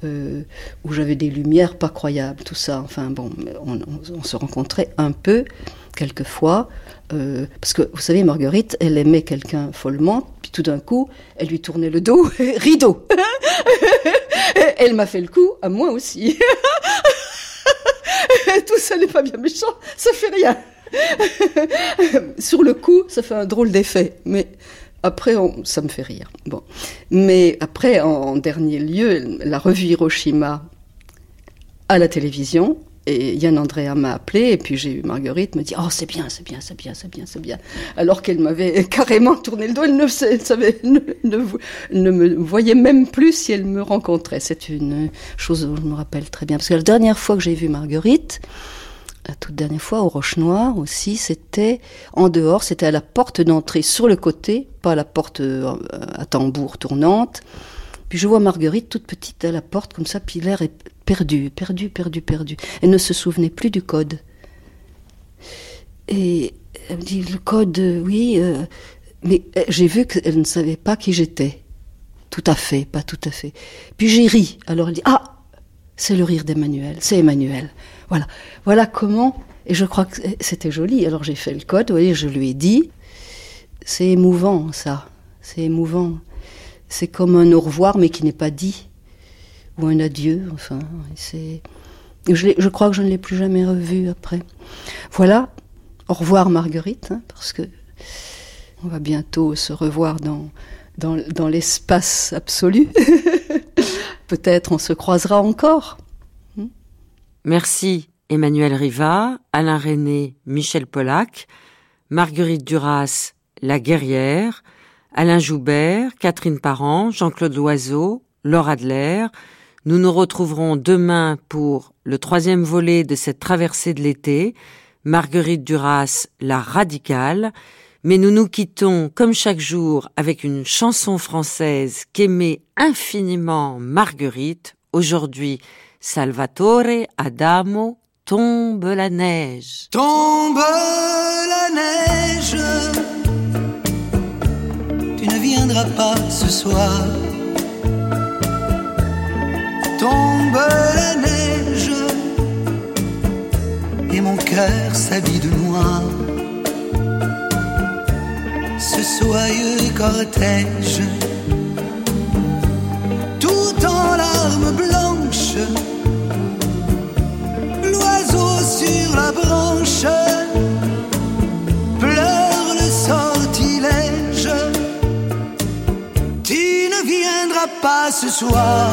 euh, où j'avais des lumières pas croyables, tout ça. Enfin bon, on, se rencontrait un peu, quelquefois, euh, parce que vous savez, Marguerite, elle aimait quelqu'un follement, puis tout d'un coup, elle lui tournait le dos, rideau. elle m'a fait le coup à moi aussi. tout ça n'est pas bien méchant, ça fait rien. Sur le coup, ça fait un drôle d'effet, mais après, ça me fait rire. Bon. Mais après, en, dernier lieu, la revue Hiroshima à la télévision. Et Yann Andrea m'a appelé, et puis j'ai eu Marguerite me dit Oh, c'est bien, c'est bien, c'est bien, c'est bien, c'est bien. Alors qu'elle m'avait carrément tourné le dos, elle ne, savait, ne, ne, me voyait même plus si elle me rencontrait. C'est une chose dont je me rappelle très bien. Parce que la dernière fois que j'ai vu Marguerite, la toute dernière fois au Roche Noire aussi, c'était en dehors, c'était à la porte d'entrée sur le côté, pas à la porte euh, à tambour tournante. Puis je vois Marguerite toute petite à la porte comme ça, puis l'air est perdu, perdu, perdu, perdu. Elle ne se souvenait plus du code. Et elle me dit le code, oui, euh, mais euh, j'ai vu qu'elle ne savait pas qui j'étais. Tout à fait, pas tout à fait. Puis j'ai ri. Alors elle dit ah, c'est le rire d'Emmanuel, c'est Emmanuel. Voilà, voilà comment. Et je crois que c'était joli. Alors j'ai fait le code, vous voyez, je lui ai dit. C'est émouvant, ça. C'est émouvant. C'est comme un au revoir, mais qui n'est pas dit. Ou un adieu, enfin. C'est. Je, crois que je ne l'ai plus jamais revu après. Voilà. Au revoir, Marguerite, hein, parce que on va bientôt se revoir dans, dans, dans l'espace absolu. Peut-être on se croisera encore. Merci Emmanuel Riva, Alain René, Michel Polac, Marguerite Duras, La Guerrière, Alain Joubert, Catherine Parent, Jean-Claude Loiseau, Laura Adler. Nous nous retrouverons demain pour le troisième volet de cette traversée de l'été. Marguerite Duras, La Radicale. Mais nous nous quittons, comme chaque jour, avec une chanson française qu'aimait infiniment Marguerite. Aujourd'hui, Salvatore Adamo, tombe la neige. Tombe la neige, tu ne viendras pas ce soir. Tombe la neige, et mon cœur s'habille de noir. Ce soyeux cortège, tout en larmes blanches sur la branche pleure le sortilège. Tu ne viendras pas ce soir.